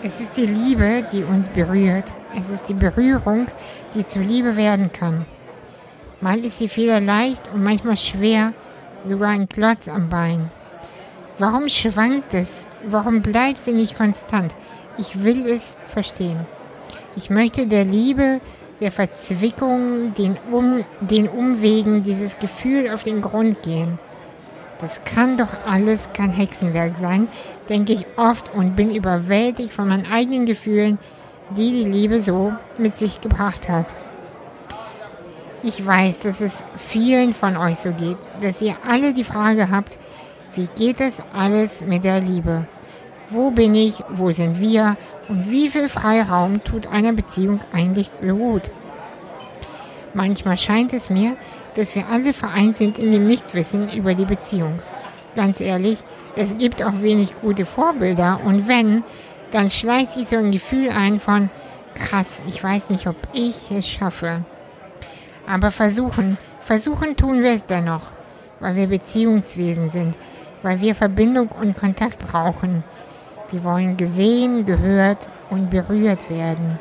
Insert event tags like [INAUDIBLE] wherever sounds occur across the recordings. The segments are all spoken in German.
Es ist die Liebe, die uns berührt. Es ist die Berührung, die zur Liebe werden kann. Mal ist sie federleicht und manchmal schwer, sogar ein Klotz am Bein. Warum schwankt es? Warum bleibt sie nicht konstant? Ich will es verstehen. Ich möchte der Liebe, der Verzwickung, den, um, den Umwegen, dieses Gefühl auf den Grund gehen. Das kann doch alles kein Hexenwerk sein, denke ich oft und bin überwältigt von meinen eigenen Gefühlen, die die Liebe so mit sich gebracht hat. Ich weiß, dass es vielen von euch so geht, dass ihr alle die Frage habt, wie geht das alles mit der Liebe? Wo bin ich? Wo sind wir? Und wie viel Freiraum tut einer Beziehung eigentlich so gut? Manchmal scheint es mir, dass wir alle vereint sind in dem Nichtwissen über die Beziehung. Ganz ehrlich, es gibt auch wenig gute Vorbilder und wenn, dann schleicht sich so ein Gefühl ein von, krass, ich weiß nicht, ob ich es schaffe. Aber versuchen, versuchen tun wir es dennoch, weil wir Beziehungswesen sind, weil wir Verbindung und Kontakt brauchen. Wir wollen gesehen, gehört und berührt werden.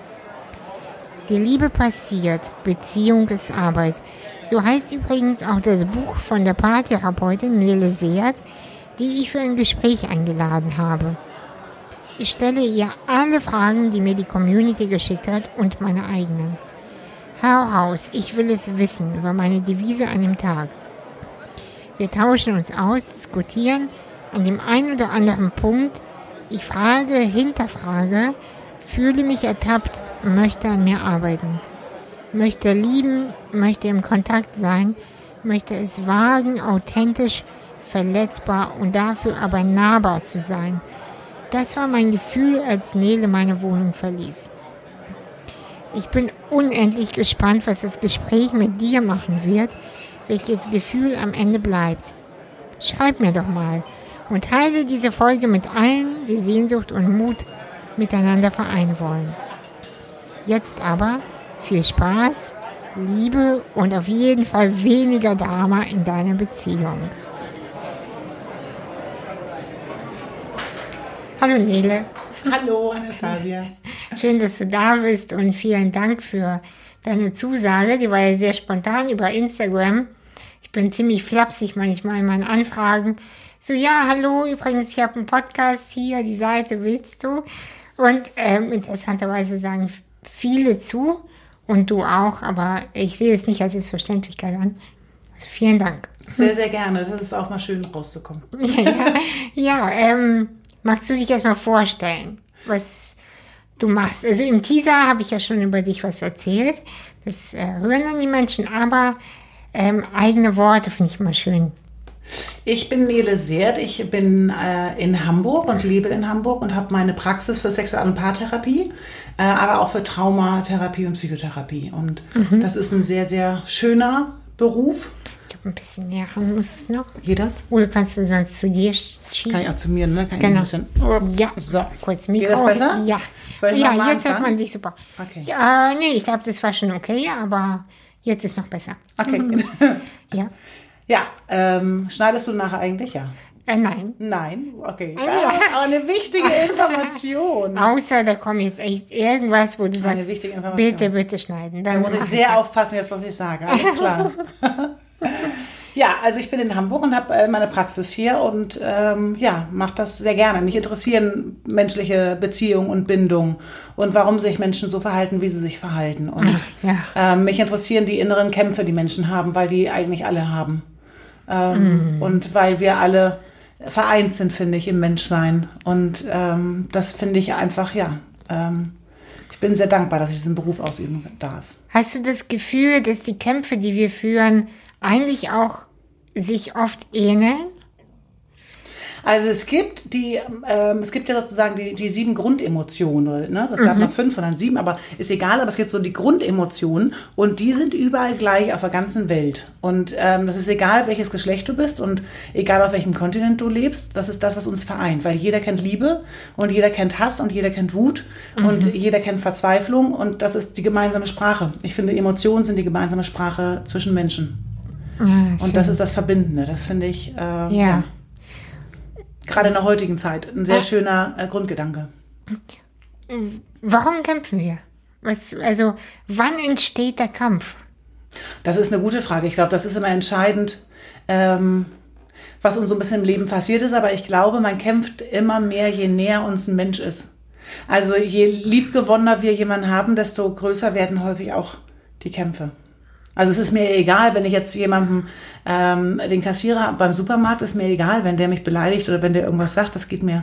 Die Liebe passiert, Beziehung ist Arbeit. So heißt übrigens auch das Buch von der Paartherapeutin Nele Seert, die ich für ein Gespräch eingeladen habe. Ich stelle ihr alle Fragen, die mir die Community geschickt hat und meine eigenen. Hau raus, ich will es wissen über meine Devise an dem Tag. Wir tauschen uns aus, diskutieren an dem einen oder anderen Punkt. Ich frage, hinterfrage, fühle mich ertappt, möchte an mir arbeiten. Möchte lieben, möchte im Kontakt sein, möchte es wagen, authentisch, verletzbar und dafür aber nahbar zu sein. Das war mein Gefühl, als Nele meine Wohnung verließ. Ich bin unendlich gespannt, was das Gespräch mit dir machen wird, welches Gefühl am Ende bleibt. Schreib mir doch mal und teile diese Folge mit allen, die Sehnsucht und Mut miteinander vereinen wollen. Jetzt aber viel Spaß, Liebe und auf jeden Fall weniger Drama in deiner Beziehung. Hallo Nele. Hallo Anastasia. [LAUGHS] Schön, dass du da bist und vielen Dank für deine Zusage. Die war ja sehr spontan über Instagram. Ich bin ziemlich flapsig manchmal in meinen Anfragen. So, ja, hallo, übrigens, ich habe einen Podcast hier, die Seite willst du? Und ähm, interessanterweise sagen viele zu und du auch, aber ich sehe es nicht als Selbstverständlichkeit an. Also vielen Dank. Sehr, sehr gerne. Das ist auch mal schön rauszukommen. [LAUGHS] ja, ja ähm, magst du dich erstmal vorstellen, was du machst? Also im Teaser habe ich ja schon über dich was erzählt. Das äh, hören dann die Menschen, aber ähm, eigene Worte finde ich immer schön. Ich bin Nele Seert, ich bin äh, in Hamburg und lebe in Hamburg und habe meine Praxis für Sexual- und Paartherapie, äh, aber auch für Traumatherapie und Psychotherapie. Und mhm. das ist ein sehr, sehr schöner Beruf. Ich habe ein bisschen näher ran, muss es noch. Geht das? Oder kannst du sonst zu dir schieben? Kann ich auch zu mir, ne? Kann genau. ein bisschen, ja, so. kurz Mikro. Geht das besser? Ja, ja jetzt hört man dich super. Okay. Ja, nee, ich glaube, das war schon okay, aber jetzt ist noch besser. Okay. Mhm. [LAUGHS] ja. Ja, ähm, schneidest du nachher eigentlich? Ja. Äh, nein. Nein? Okay. Ah, ja. Aber eine wichtige [LAUGHS] Information. Außer da kommt jetzt echt irgendwas, wo du Eine sagst, wichtige Information. bitte, bitte schneiden. Da Dann muss ich sehr aufpassen jetzt, was ich sage. Alles klar. [LAUGHS] ja, also ich bin in Hamburg und habe äh, meine Praxis hier und ähm, ja, mache das sehr gerne. Mich interessieren menschliche Beziehungen und Bindung und warum sich Menschen so verhalten, wie sie sich verhalten. Und ja. ähm, mich interessieren die inneren Kämpfe, die Menschen haben, weil die eigentlich alle haben. Ähm, Und weil wir alle vereint sind, finde ich, im Menschsein. Und ähm, das finde ich einfach, ja. Ähm, ich bin sehr dankbar, dass ich diesen Beruf ausüben darf. Hast du das Gefühl, dass die Kämpfe, die wir führen, eigentlich auch sich oft ähneln? Also es gibt die, ähm, es gibt ja sozusagen die, die sieben Grundemotionen. Ne? Es gab noch fünf und dann sieben, aber ist egal, aber es gibt so die Grundemotionen und die sind überall gleich auf der ganzen Welt. Und ähm, das ist egal, welches Geschlecht du bist und egal auf welchem Kontinent du lebst, das ist das, was uns vereint. Weil jeder kennt Liebe und jeder kennt Hass und jeder kennt Wut und jeder kennt Verzweiflung und das ist die gemeinsame Sprache. Ich finde, Emotionen sind die gemeinsame Sprache zwischen Menschen. Ja, Und das ist das Verbindende. Das finde ich äh, ja. ja. Gerade in der heutigen Zeit ein sehr schöner äh, Grundgedanke. warum kämpfen wir? Was, also, wann entsteht der Kampf? Das ist eine gute Frage. Ich glaube, das ist immer entscheidend, ähm, was uns so ein bisschen im Leben passiert ist. Aber ich glaube, man kämpft immer mehr, je näher uns ein Mensch ist. Also je liebgewonnener wir jemanden haben, desto größer werden häufig auch die Kämpfe. Also es ist mir egal, wenn ich jetzt jemandem ähm, den Kassierer beim Supermarkt ist mir egal, wenn der mich beleidigt oder wenn der irgendwas sagt. Das geht mir,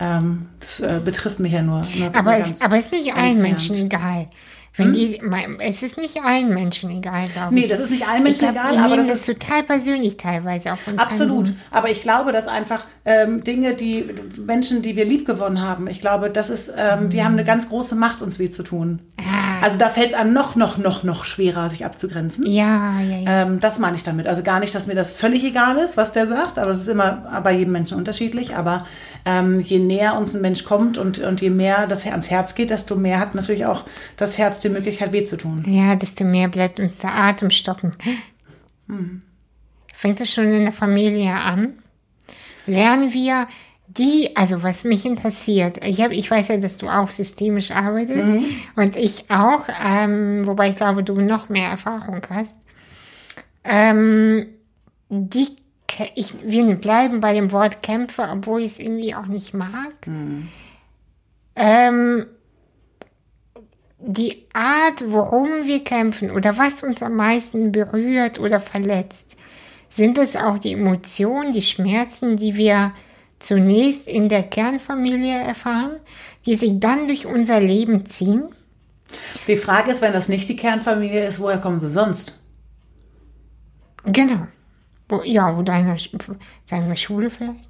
ähm, das äh, betrifft mich ja nur. nur aber, es, aber ist nicht allen Menschen egal. Wenn hm? die, es ist nicht allen Menschen egal, glaube ich. Nee, das ist nicht allen Menschen glaub, egal. Die aber nehmen das das total persönlich teilweise auch von Absolut. anderen. Aber ich glaube, dass einfach ähm, Dinge, die Menschen, die wir liebgewonnen haben, ich glaube, das ist, ähm, die haben eine ganz große Macht, uns weh zu tun. Ah. Also da fällt es einem noch, noch, noch, noch schwerer, sich abzugrenzen. Ja, ja, ja. Ähm, das meine ich damit. Also gar nicht, dass mir das völlig egal ist, was der sagt, aber es ist immer bei jedem Menschen unterschiedlich. Aber ähm, je näher uns ein Mensch kommt und, und je mehr das ans Herz geht, desto mehr hat natürlich auch das Herz die Möglichkeit, weh zu tun. Ja, desto mehr bleibt uns der Atem stocken. Fängt es schon in der Familie an? Lernen wir die, also was mich interessiert, ich, hab, ich weiß ja, dass du auch systemisch arbeitest und ich auch, ähm, wobei ich glaube, du noch mehr Erfahrung hast. Ähm, die, ich, wir bleiben bei dem Wort Kämpfe, obwohl ich es irgendwie auch nicht mag. Ähm, die Art, worum wir kämpfen oder was uns am meisten berührt oder verletzt, sind es auch die Emotionen, die Schmerzen, die wir zunächst in der Kernfamilie erfahren, die sich dann durch unser Leben ziehen? Die Frage ist, wenn das nicht die Kernfamilie ist, woher kommen sie sonst? Genau. Wo, ja, wo deine, sagen wir Schule vielleicht?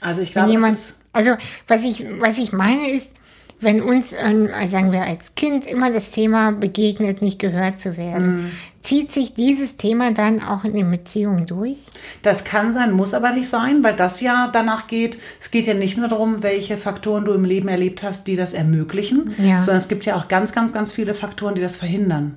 Also ich glaube, jemand, also was ich, was ich meine ist, wenn uns, ähm, sagen wir als Kind, immer das Thema begegnet, nicht gehört zu werden, zieht sich dieses Thema dann auch in den Beziehungen durch? das kann sein, muss aber nicht sein, weil das ja danach geht. Es geht ja nicht nur darum, welche Faktoren du im Leben erlebt hast, die das ermöglichen, Ja. sondern es gibt ja auch ganz, ganz, ganz viele Faktoren, die das verhindern.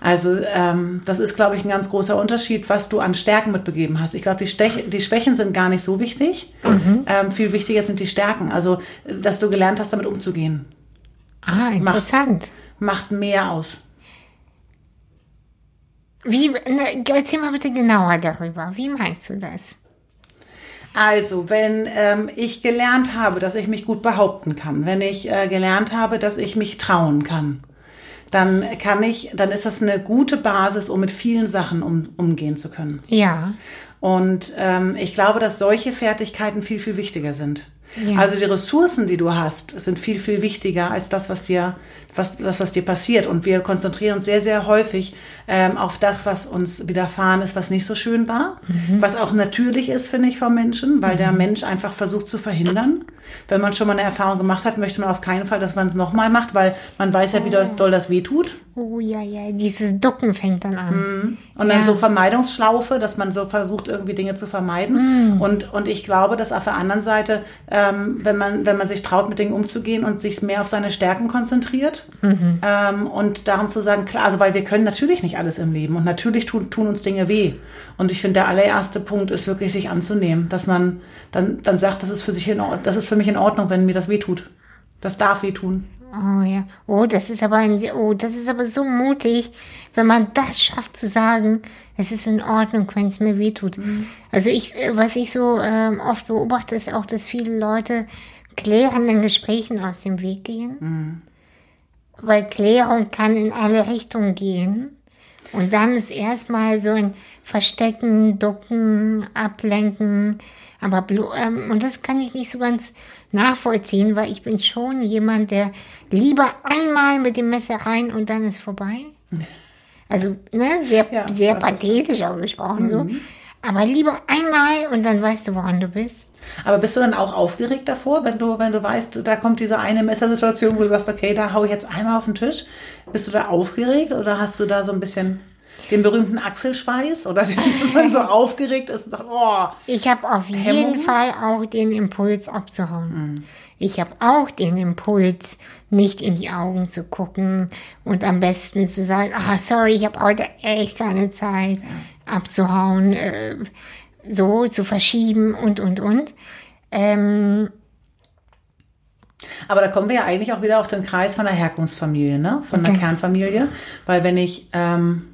Also ähm, das ist, glaube ich, ein ganz großer Unterschied, was du an Stärken mitbegeben hast. Ich glaube, die, die Schwächen sind gar nicht so wichtig. Ähm, viel wichtiger sind die Stärken. Also, dass du gelernt hast, damit umzugehen. Ah, interessant. Macht mehr aus. Wie, ne, erzähl mal bitte genauer darüber. Wie meinst du das? Also, wenn ähm, ich gelernt habe, dass ich mich gut behaupten kann, wenn ich äh, gelernt habe, dass ich mich trauen kann, dann kann ich, dann ist das eine gute Basis, um mit vielen Sachen um, umgehen zu können. Ja. Und ähm, ich glaube, dass solche Fertigkeiten viel, viel wichtiger sind. Ja. Also die Ressourcen, die du hast, sind viel, viel wichtiger als das, was dir, was, das, was dir passiert. Und wir konzentrieren uns sehr, sehr häufig ähm, auf das, was uns widerfahren ist, was nicht so schön war. Was auch natürlich ist, finde ich, vom Menschen, weil der Mensch einfach versucht zu verhindern. Wenn man schon mal eine Erfahrung gemacht hat, möchte man auf keinen Fall, dass man es nochmal macht, weil man weiß ja, wie doll doll das weh tut. Oh ja, ja, dieses Ducken fängt dann an. Und dann Ja. so Vermeidungsschlaufe, dass man so versucht, irgendwie Dinge zu vermeiden. Und, und ich glaube, dass auf der anderen Seite, ähm, wenn, man, wenn man sich traut, mit Dingen umzugehen und sich mehr auf seine Stärken konzentriert ähm, und darum zu sagen, klar, also weil wir können natürlich nicht alles im Leben und natürlich tun, tun uns Dinge weh. Und ich finde, der allererste Punkt ist wirklich, sich anzunehmen, dass man dann, dann sagt, das ist für sich in Ordnung, das ist für mich in Ordnung, wenn mir das weh tut. Das darf weh tun. Oh ja. Oh, das ist aber ein sehr, oh, das ist aber so mutig, wenn man das schafft zu sagen, es ist in Ordnung, wenn es mir wehtut. Also ich, äh, was ich so ähm, oft beobachte, ist auch, dass viele Leute klärenden Gesprächen aus dem Weg gehen. Weil Klärung kann in alle Richtungen gehen. Und dann ist erstmal so ein Verstecken, Ducken, Ablenken. Aber ähm, und das kann ich nicht so ganz nachvollziehen, weil ich bin schon jemand, der lieber einmal mit dem Messer rein und dann ist vorbei. Also, ne, sehr, Ja, sehr pathetisch auch gesprochen so. Aber lieber einmal und dann weißt du, woran du bist. Aber bist du dann auch aufgeregt davor, wenn du, wenn du weißt, da kommt diese eine Messersituation, wo du sagst, okay, da hau ich jetzt einmal auf den Tisch. Bist du da aufgeregt oder hast du da so ein bisschen den berühmten Achselschweiß oder dass man so [LAUGHS] aufgeregt ist und sagt, oh, Ich habe auf jeden Hemmungen? Fall auch den Impuls abzuhauen. Ich habe auch den Impuls, nicht in die Augen zu gucken und am besten zu sagen, ah, sorry, ich habe heute echt keine Zeit, abzuhauen, äh, so zu verschieben und, und, und. Ähm, Aber da kommen wir ja eigentlich auch wieder auf den Kreis von der Herkunftsfamilie, ne? Von Okay. der Kernfamilie. Weil wenn ich, ähm,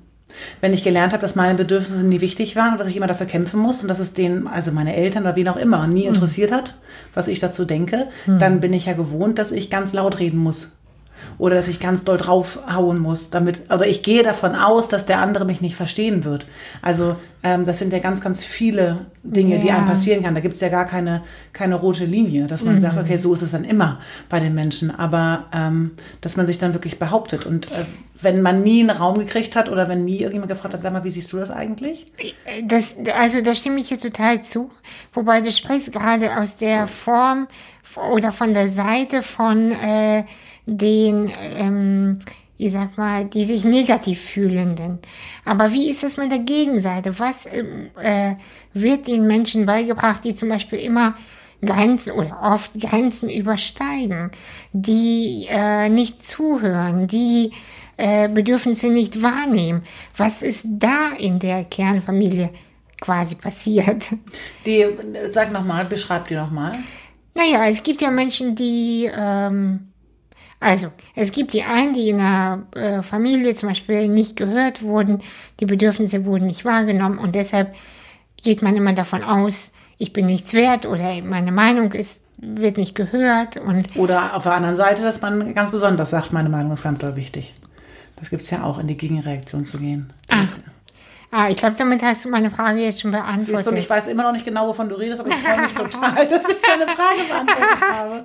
wenn ich gelernt habe, dass meine Bedürfnisse nie wichtig waren und dass ich immer dafür kämpfen muss und dass es denen, also meine Eltern oder wen auch immer, nie interessiert hat, was ich dazu denke, dann bin ich ja gewohnt, dass ich ganz laut reden muss. Oder dass ich ganz doll draufhauen muss, damit, oder ich gehe davon aus, dass der andere mich nicht verstehen wird. Also ähm, das sind ja ganz, ganz viele Dinge, die Ja. einem passieren kann. Da gibt es ja gar keine, keine rote Linie, dass man sagt, okay, so ist es dann immer bei den Menschen. Aber ähm, dass man sich dann wirklich behauptet. Und äh, wenn man nie einen Raum gekriegt hat oder wenn nie irgendjemand gefragt hat, sag mal, wie siehst du das eigentlich? Das, also da stimme ich dir total zu. Wobei du sprichst gerade aus der Form oder von der Seite von äh, den, ähm, ich sag mal, die sich negativ fühlenden. Aber wie ist das mit der Gegenseite? Was ähm, äh, wird den Menschen beigebracht, die zum Beispiel immer Grenzen oder oft Grenzen übersteigen, die äh, nicht zuhören, die äh, Bedürfnisse nicht wahrnehmen. Was ist da in der Kernfamilie quasi passiert? Die, sag nochmal, beschreib die nochmal. Naja, es gibt ja Menschen, die, ähm, also es gibt die einen, die in einer äh, Familie zum Beispiel nicht gehört wurden, die Bedürfnisse wurden nicht wahrgenommen und deshalb geht man immer davon aus, ich bin nichts wert oder meine Meinung ist, wird nicht gehört und Oder auf der anderen Seite, dass man ganz besonders sagt, meine Meinung ist ganz doll wichtig. Das gibt es ja auch, in die Gegenreaktion zu gehen. Ah, Ah, ich glaube, damit hast du meine Frage jetzt schon Siehst du, beantwortet. ich weiß immer noch nicht genau, wovon du redest, aber ich freue mich total, [LAUGHS] dass ich deine Frage beantwortet habe.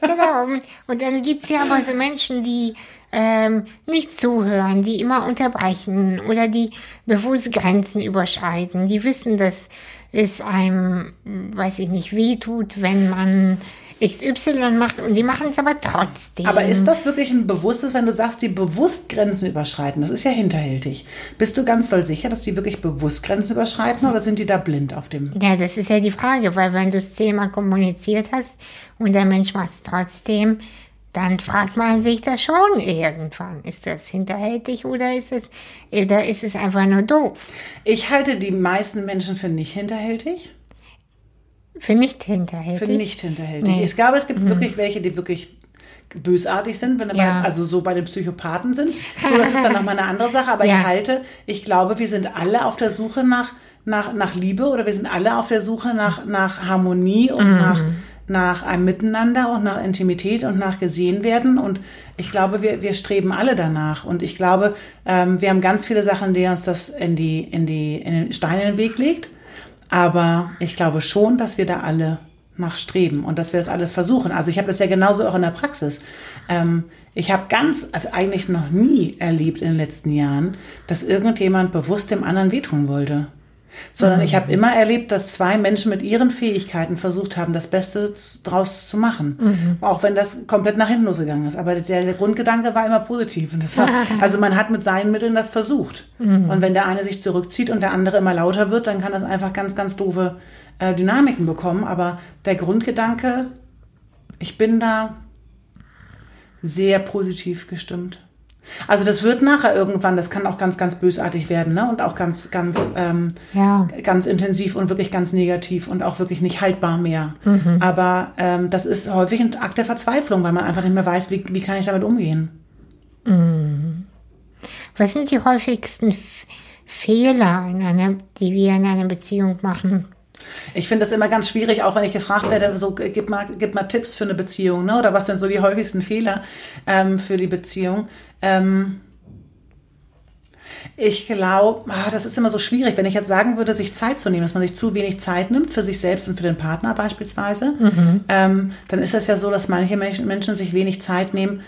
genau. Und- Und dann gibt's ja aber so Menschen, die ähm, nicht zuhören, die immer unterbrechen oder die bewusst Grenzen überschreiten. Die wissen, dass es einem, weiß ich nicht, wehtut, wenn man XY macht und die machen es aber trotzdem. Aber ist das wirklich ein bewusstes, wenn du sagst, die bewusst Grenzen überschreiten? Das ist ja hinterhältig. Bist du ganz doll sicher, dass die wirklich bewusst Grenzen überschreiten oder sind die da blind auf dem? Ja, das ist ja die Frage, weil wenn du es zehnmal kommuniziert hast und der Mensch macht es trotzdem, dann fragt man sich das schon irgendwann. Ist das hinterhältig oder ist es, oder ist es einfach nur doof? Ich halte die meisten Menschen für nicht hinterhältig. Für nicht hinterhältig. Für nicht hinterhältig. Nee. Ich glaube, es gibt wirklich welche, die wirklich bösartig sind, wenn Ja. bei, also so bei den Psychopathen sind. So, das ist dann nochmal eine andere Sache. Aber [LAUGHS] Ja. ich halte, ich glaube, wir sind alle auf der Suche nach, nach, nach Liebe oder wir sind alle auf der Suche nach, nach Harmonie und nach, nach einem Miteinander und nach Intimität und nach gesehen werden. Und ich glaube, wir, wir streben alle danach. Und ich glaube, ähm, wir haben ganz viele Sachen, die uns das in die, in die, in den Stein in den Weg legt. Aber ich glaube schon, dass wir da alle nachstreben und dass wir das alle versuchen. Also ich habe das ja genauso auch in der Praxis. Ähm, ich habe ganz, also eigentlich noch nie erlebt in den letzten Jahren, dass irgendjemand bewusst dem anderen wehtun wollte. Sondern ich habe immer erlebt, dass zwei Menschen mit ihren Fähigkeiten versucht haben, das Beste draus zu machen. Auch wenn das komplett nach hinten losgegangen ist. Aber der, der Grundgedanke war immer positiv. Und das war, [LAUGHS] also man hat mit seinen Mitteln das versucht. Und wenn der eine sich zurückzieht und der andere immer lauter wird, dann kann das einfach ganz, ganz doofe äh, Dynamiken bekommen. Aber der Grundgedanke, ich bin da sehr positiv gestimmt. Also das wird nachher irgendwann, das kann auch ganz, ganz bösartig werden, ne? Und auch ganz, ganz, ähm, Ja. ganz intensiv und wirklich ganz negativ und auch wirklich nicht haltbar mehr. Aber ähm, das ist häufig ein Akt der Verzweiflung, weil man einfach nicht mehr weiß, wie, wie kann ich damit umgehen. Was sind die häufigsten F Fehler, in einer, die wir in einer Beziehung machen? Ich finde das immer ganz schwierig, auch wenn ich gefragt werde, so gib mal, gib mal Tipps für eine Beziehung, ne? Oder was sind so die häufigsten Fehler ähm, für die Beziehung? Ähm, ich glaube, das ist immer so schwierig, wenn ich jetzt sagen würde, sich Zeit zu nehmen, dass man sich zu wenig Zeit nimmt für sich selbst und für den Partner beispielsweise, ähm, dann ist es ja so, dass manche Menschen, Menschen sich wenig Zeit nehmen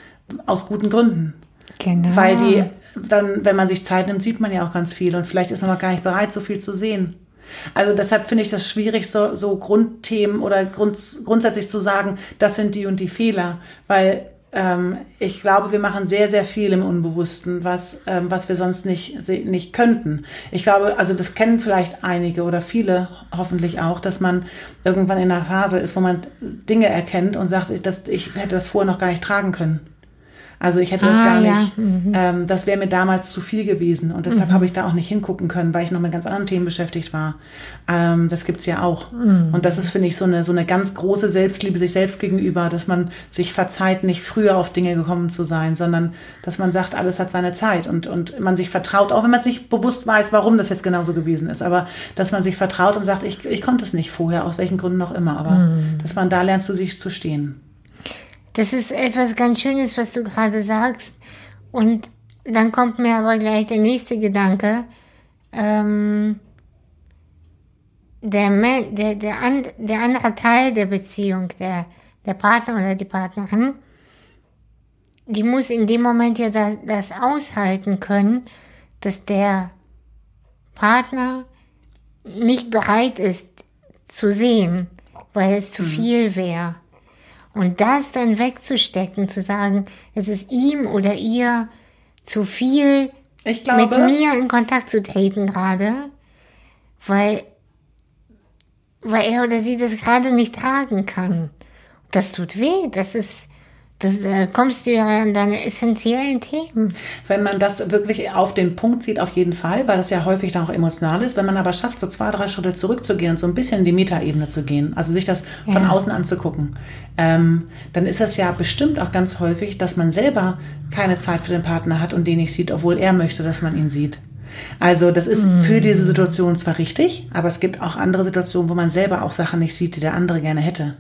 aus guten Gründen. Genau. Weil die, dann, wenn man sich Zeit nimmt, sieht man ja auch ganz viel und vielleicht ist man noch gar nicht bereit, so viel zu sehen. Also deshalb finde ich das schwierig, so, so Grundthemen oder Grund, grundsätzlich zu sagen, das sind die und die Fehler, weil ich glaube, wir machen sehr, sehr viel im Unbewussten, was, ähm, was wir sonst nicht, nicht könnten. Ich glaube, also das kennen vielleicht einige oder viele hoffentlich auch, dass man irgendwann in einer Phase ist, wo man Dinge erkennt und sagt, ich, das, ich hätte das vorher noch gar nicht tragen können. Also ich hätte das Ah, gar ja. nicht, ähm, das wäre mir damals zu viel gewesen und deshalb habe ich da auch nicht hingucken können, weil ich noch mit ganz anderen Themen beschäftigt war. Ähm, das gibt's ja auch. Und das ist, finde ich, so eine, so eine ganz große Selbstliebe sich selbst gegenüber, dass man sich verzeiht, nicht früher auf Dinge gekommen zu sein, sondern dass man sagt, alles hat seine Zeit und, und man sich vertraut, auch wenn man sich bewusst weiß, warum das jetzt genauso gewesen ist, aber dass man sich vertraut und sagt, ich, ich konnte es nicht vorher, aus welchen Gründen auch immer, aber dass man da lernt, zu sich zu stehen. Das ist etwas ganz Schönes, was du gerade sagst. Und dann kommt mir aber gleich der nächste Gedanke. Ähm, der, Men- der, der, an, der andere Teil der Beziehung, der, der Partner oder die Partnerin, die muss in dem Moment ja das, das aushalten können, dass der Partner nicht bereit ist zu sehen, weil es zu viel wäre. Und das dann wegzustecken, zu sagen, es ist ihm oder ihr zu viel, glaube, mit mir in Kontakt zu treten gerade, weil, weil er oder sie das gerade nicht tragen kann. Das tut weh, das ist, das äh, kommst du ja an deine essentiellen Themen. Wenn man das wirklich auf den Punkt sieht, auf jeden Fall, weil das ja häufig dann auch emotional ist. Wenn man aber schafft, so zwei, drei Schritte zurückzugehen und so ein bisschen in die Metaebene zu gehen, also sich das von Ja. außen anzugucken, ähm, dann ist das ja bestimmt auch ganz häufig, dass man selber keine Zeit für den Partner hat und den nicht sieht, obwohl er möchte, dass man ihn sieht. Also das ist für diese Situation zwar richtig, aber es gibt auch andere Situationen, wo man selber auch Sachen nicht sieht, die der andere gerne hätte.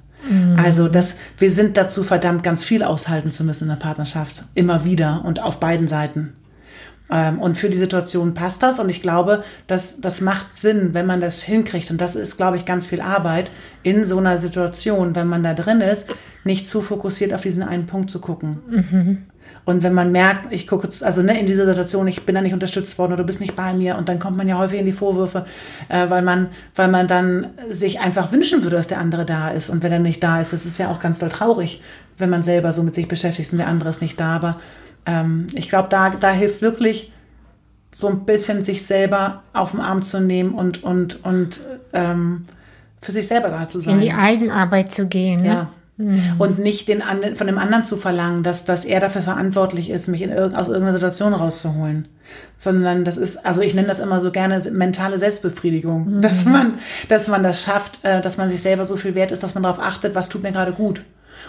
Also das, wir sind dazu verdammt, ganz viel aushalten zu müssen in der Partnerschaft. Immer wieder und auf beiden Seiten. Ähm, und für die Situation passt das und ich glaube, dass das macht Sinn, wenn man das hinkriegt. Und das ist, glaube ich, ganz viel Arbeit in so einer Situation, wenn man da drin ist, nicht zu fokussiert auf diesen einen Punkt zu gucken. Und wenn man merkt, ich gucke jetzt, also ne, in dieser Situation, ich bin da nicht unterstützt worden oder du bist nicht bei mir und dann kommt man ja häufig in die Vorwürfe, äh, weil man, weil man dann sich einfach wünschen würde, dass der andere da ist. Und wenn er nicht da ist, das ist ja auch ganz doll traurig, wenn man selber so mit sich beschäftigt ist und der andere ist nicht da. Aber ähm, ich glaube, da, da hilft wirklich so ein bisschen sich selber auf den Arm zu nehmen und, und, und ähm, für sich selber da zu sein. In die Eigenarbeit zu gehen. Ne? Ja. Und nicht den anderen, von dem anderen zu verlangen, dass, dass er dafür verantwortlich ist, mich in irg aus irgendeiner Situation rauszuholen. Sondern das ist, also ich nenne das immer so gerne mentale Selbstbefriedigung. Dass man, dass man das schafft, äh, dass man sich selber so viel wert ist, dass man darauf achtet, was tut mir gerade gut.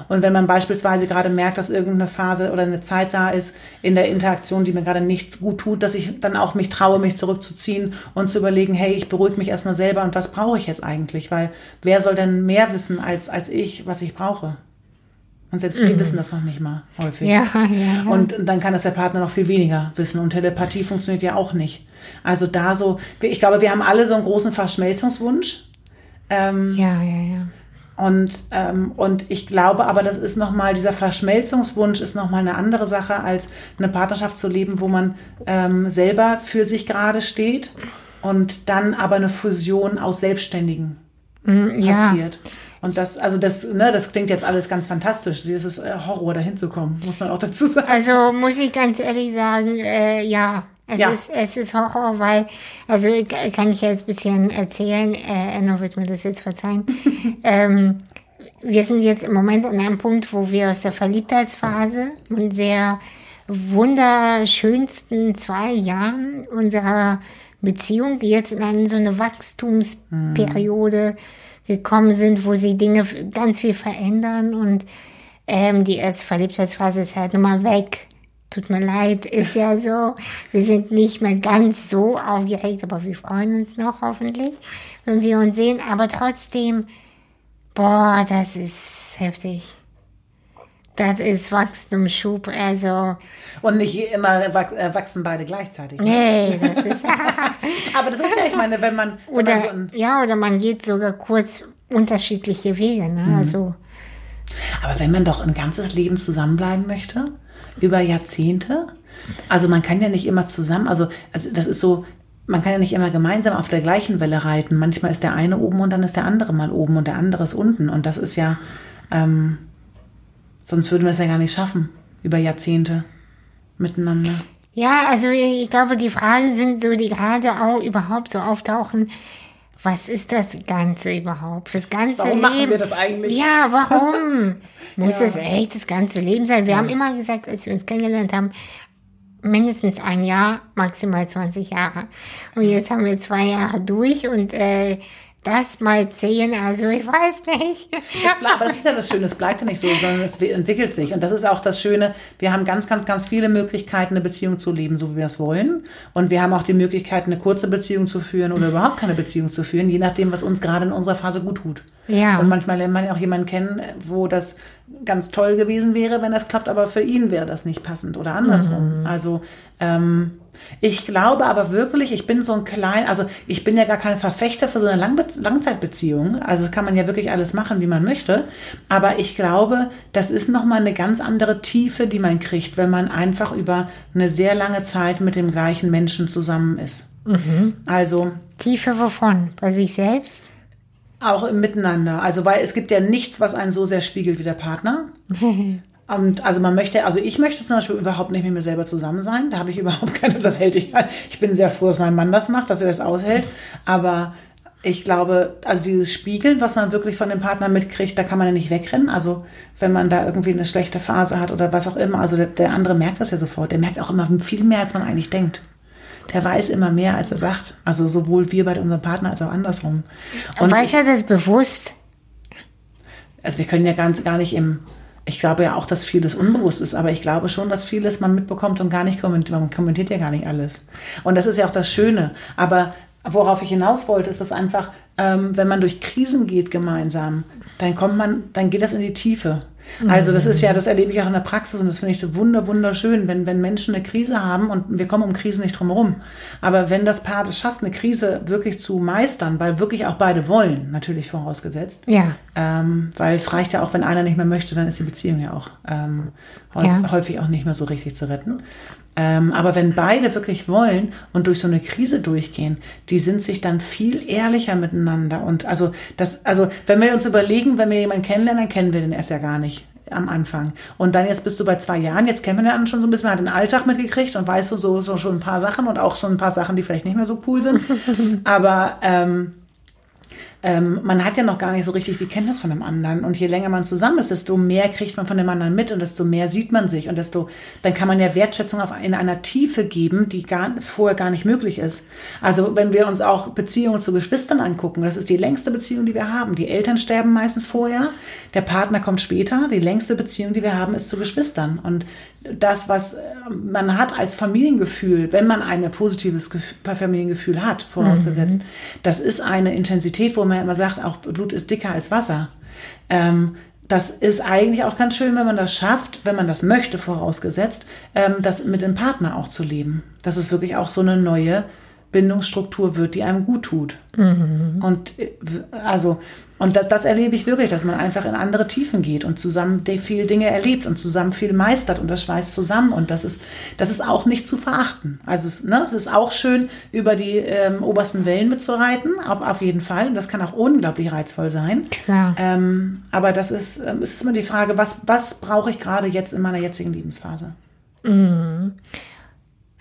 Und wenn man beispielsweise gerade merkt, dass irgendeine Phase oder eine Zeit da ist in der Interaktion, die mir gerade nicht gut tut, dass ich dann auch mich traue, mich zurückzuziehen und zu überlegen, hey, ich beruhige mich erstmal selber und was brauche ich jetzt eigentlich? Weil wer soll denn mehr wissen als, als ich, was ich brauche? Und selbst wir wissen das noch nicht mal häufig. Ja, ja, ja. Und dann kann das der Partner noch viel weniger wissen. Und Telepathie funktioniert ja auch nicht. Also da so, ich glaube, wir haben alle so einen großen Verschmelzungswunsch. Ähm, ja, ja, ja. Und, ähm, und ich glaube aber, das ist nochmal, dieser Verschmelzungswunsch ist nochmal eine andere Sache, als eine Partnerschaft zu leben, wo man ähm, selber für sich gerade steht und dann aber eine Fusion aus Selbstständigen Mm, ja. passiert. Und das, also das, ne, das klingt jetzt alles ganz fantastisch. Das ist äh, Horror, da hinzukommen, muss man auch dazu sagen. Also muss ich ganz ehrlich sagen, äh, ja, es, Ja. Ist, es ist Horror, weil, also kann ich jetzt ein bisschen erzählen, äh, Enno wird mir das jetzt verzeihen. [LAUGHS] ähm, wir sind jetzt im Moment an einem Punkt, wo wir aus der Verliebtheitsphase und sehr wunderschönsten zwei Jahren unserer Beziehung jetzt in eine, so eine Wachstumsperiode gekommen sind, wo sie Dinge ganz viel verändern und ähm, die erste Verliebtheitsphase ist halt nochmal weg. Tut mir leid, ist ja so. Wir sind nicht mehr ganz so aufgeregt, aber wir freuen uns noch hoffentlich, wenn wir uns sehen. Aber trotzdem, boah, das ist heftig. Das ist Wachstumsschub, also, Und nicht immer wach- äh, wachsen beide gleichzeitig. ne? nee, das ist, [LAUGHS] [LAUGHS] Aber das ist ja, ich meine, wenn man, wenn man so oder, ein, ja, oder man geht sogar kurz unterschiedliche Wege, ne, also, Aber wenn man doch ein ganzes Leben zusammenbleiben möchte, über Jahrzehnte, also man kann ja nicht immer zusammen, also, also das ist so, man kann ja nicht immer gemeinsam auf der gleichen Welle reiten. Manchmal ist der eine oben und dann ist der andere mal oben und der andere ist unten. Und das ist ja, ähm, sonst würden wir es ja gar nicht schaffen, über Jahrzehnte miteinander. Ja, also ich glaube, die Fragen sind so, die gerade auch überhaupt so auftauchen. Was ist das Ganze überhaupt? Fürs ganze Warum Leben. machen wir das eigentlich? Ja, warum? [LAUGHS] Muss es echt das ganze Leben sein? Wir haben immer gesagt, als wir uns kennengelernt haben, mindestens ein Jahr, maximal 20 Jahre. Und jetzt haben wir zwei Jahre durch und äh, das mal zehn, also ich weiß nicht. Bleibt, aber das ist ja das Schöne, es bleibt ja nicht so, sondern es entwickelt sich. Und das ist auch das Schöne, wir haben ganz, ganz, ganz viele Möglichkeiten, eine Beziehung zu leben, so wie wir es wollen. Und wir haben auch die Möglichkeit, eine kurze Beziehung zu führen oder überhaupt keine Beziehung zu führen, je nachdem, was uns gerade in unserer Phase gut tut. Ja. Und manchmal lernt man ja auch jemanden kennen, wo das ganz toll gewesen wäre, wenn das klappt, aber für ihn wäre das nicht passend oder andersrum. Mhm. Also ähm, ich glaube aber wirklich, ich bin so ein klein, also ich bin ja gar kein Verfechter für so eine Langbe Langzeitbeziehung. Also kann man ja wirklich alles machen, wie man möchte. Aber ich glaube, das ist nochmal eine ganz andere Tiefe, die man kriegt, wenn man einfach über eine sehr lange Zeit mit dem gleichen Menschen zusammen ist. Also Tiefe wovon? Bei sich selbst? auch im Miteinander. Also, weil es gibt ja nichts, was einen so sehr spiegelt wie der Partner. [LAUGHS] Und also man möchte, also ich möchte zum Beispiel überhaupt nicht mit mir selber zusammen sein. Da habe ich [LAUGHS] überhaupt keine, das hält ich. Ich bin sehr froh, dass mein Mann das macht, dass er das aushält. Aber ich glaube, also dieses Spiegeln, was man wirklich von dem Partner mitkriegt, da kann man ja nicht wegrennen. Also wenn man da irgendwie eine schlechte Phase hat oder was auch immer, also der, der andere merkt das ja sofort. Der merkt auch immer viel mehr, als man eigentlich denkt. Der weiß immer mehr, als er sagt. Also sowohl wir bei unserem Partner als auch andersrum. Und weiß er das bewusst? also wir können ja ganz gar nicht im, ich glaube ja auch, dass vieles unbewusst ist, aber ich glaube schon, dass vieles man mitbekommt und gar nicht kommentiert. Man kommentiert ja gar nicht alles. Und das ist ja auch das Schöne. Aber worauf ich hinaus wollte, ist das einfach, ähm, wenn man durch Krisen geht gemeinsam, dann kommt man, dann geht das in die Tiefe. Also das ist ja, das erlebe ich auch in der Praxis und das finde ich so wunder, wunderschön, wenn, wenn Menschen eine Krise haben und wir kommen um Krisen nicht drum herum. Aber wenn das Paar es schafft, eine Krise wirklich zu meistern, weil wirklich auch beide wollen, natürlich vorausgesetzt, Ja. ähm, weil es reicht ja auch, wenn einer nicht mehr möchte, dann ist die Beziehung ja auch ähm, häufig, Ja. häufig auch nicht mehr so richtig zu retten. Ähm, aber wenn beide wirklich wollen und durch so eine Krise durchgehen, die sind sich dann viel ehrlicher miteinander. Und also das, also wenn wir uns überlegen, wenn wir jemanden kennenlernen, dann kennen wir den erst ja gar nicht am Anfang. Und dann jetzt bist du bei zwei Jahren, jetzt kennen wir den anderen schon so ein bisschen, man hat den Alltag mitgekriegt und weißt du so, so schon ein paar Sachen und auch schon ein paar Sachen, die vielleicht nicht mehr so cool sind. [LAUGHS] aber ähm, ähm, man hat ja noch gar nicht so richtig die Kenntnis von dem anderen. Und je länger man zusammen ist, desto mehr kriegt man von dem anderen mit und desto mehr sieht man sich und desto, dann kann man ja Wertschätzung auf, in einer Tiefe geben, die gar, vorher gar nicht möglich ist. Also wenn wir uns auch Beziehungen zu Geschwistern angucken, das ist die längste Beziehung, die wir haben. Die Eltern sterben meistens vorher, der Partner kommt später. Die längste Beziehung, die wir haben, ist zu Geschwistern. Und das, was äh, man hat als Familiengefühl, wenn man ein positives Gef- Familiengefühl hat, vorausgesetzt, das ist eine Intensität, wo man immer sagt, auch Blut ist dicker als Wasser. Ähm, das ist eigentlich auch ganz schön, wenn man das schafft, wenn man das möchte, vorausgesetzt, ähm, das mit dem Partner auch zu leben. Dass es wirklich auch so eine neue Bindungsstruktur wird, die einem gut tut. Und äh, also, und das, das erlebe ich wirklich, dass man einfach in andere Tiefen geht und zusammen viele Dinge erlebt und zusammen viel meistert und das schweißt zusammen. Und das ist, das ist auch nicht zu verachten. Also es, ne, es ist auch schön, über die ähm, obersten Wellen mitzureiten, auf, auf jeden Fall. Und das kann auch unglaublich reizvoll sein. Klar. Ähm, aber das ist, ähm, es ist immer die Frage, was, was brauche ich gerade jetzt in meiner jetzigen Lebensphase?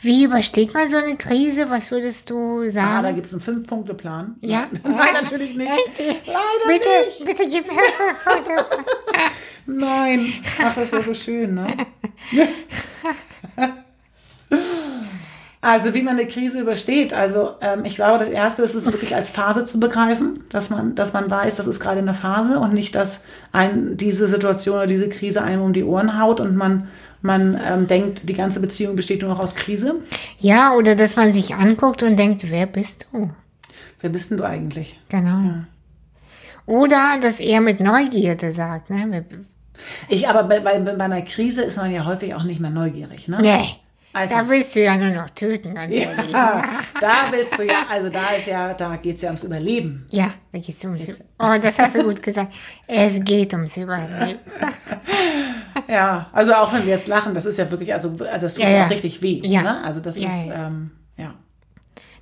Wie übersteht man so eine Krise? Was würdest du Ah, da sagen? gibt es einen Fünf-Punkte-Plan. Ja? [LAUGHS] Nein, natürlich nicht. Echt? Leider bitte, nicht. bitte gib mir Foto. [LAUGHS] Nein. Ach, das wäre so schön, ne? [LAUGHS] Also wie man eine Krise übersteht. Also ähm, ich glaube, das Erste ist es wirklich als Phase zu begreifen, dass man, dass man weiß, das ist gerade eine Phase und nicht, dass ein, diese Situation oder diese Krise einem um die Ohren haut und man, man ähm, denkt, die ganze Beziehung besteht nur noch aus Krise. Ja, oder dass man sich anguckt und denkt, wer bist du? Wer bist denn du eigentlich? Genau. Oder dass er mit Neugierde sagt, ne? Ich, aber bei, bei, bei einer Krise ist man ja häufig auch nicht mehr neugierig, ne? Nee, Also- da willst du ja nur noch töten, ganz ehrlich. Ja, [LAUGHS] da willst du ja, also da ist ja, da geht es ja ums Überleben. Ja, da geht es ums Über- Oh, das hast du gut gesagt. Es geht ums Überleben. [LAUGHS] Ja, also auch wenn wir jetzt lachen, das ist ja wirklich, also das tut Ja, ja, richtig weh. Ja. Ne? Also das Ja, ist, ja. Ähm, ja.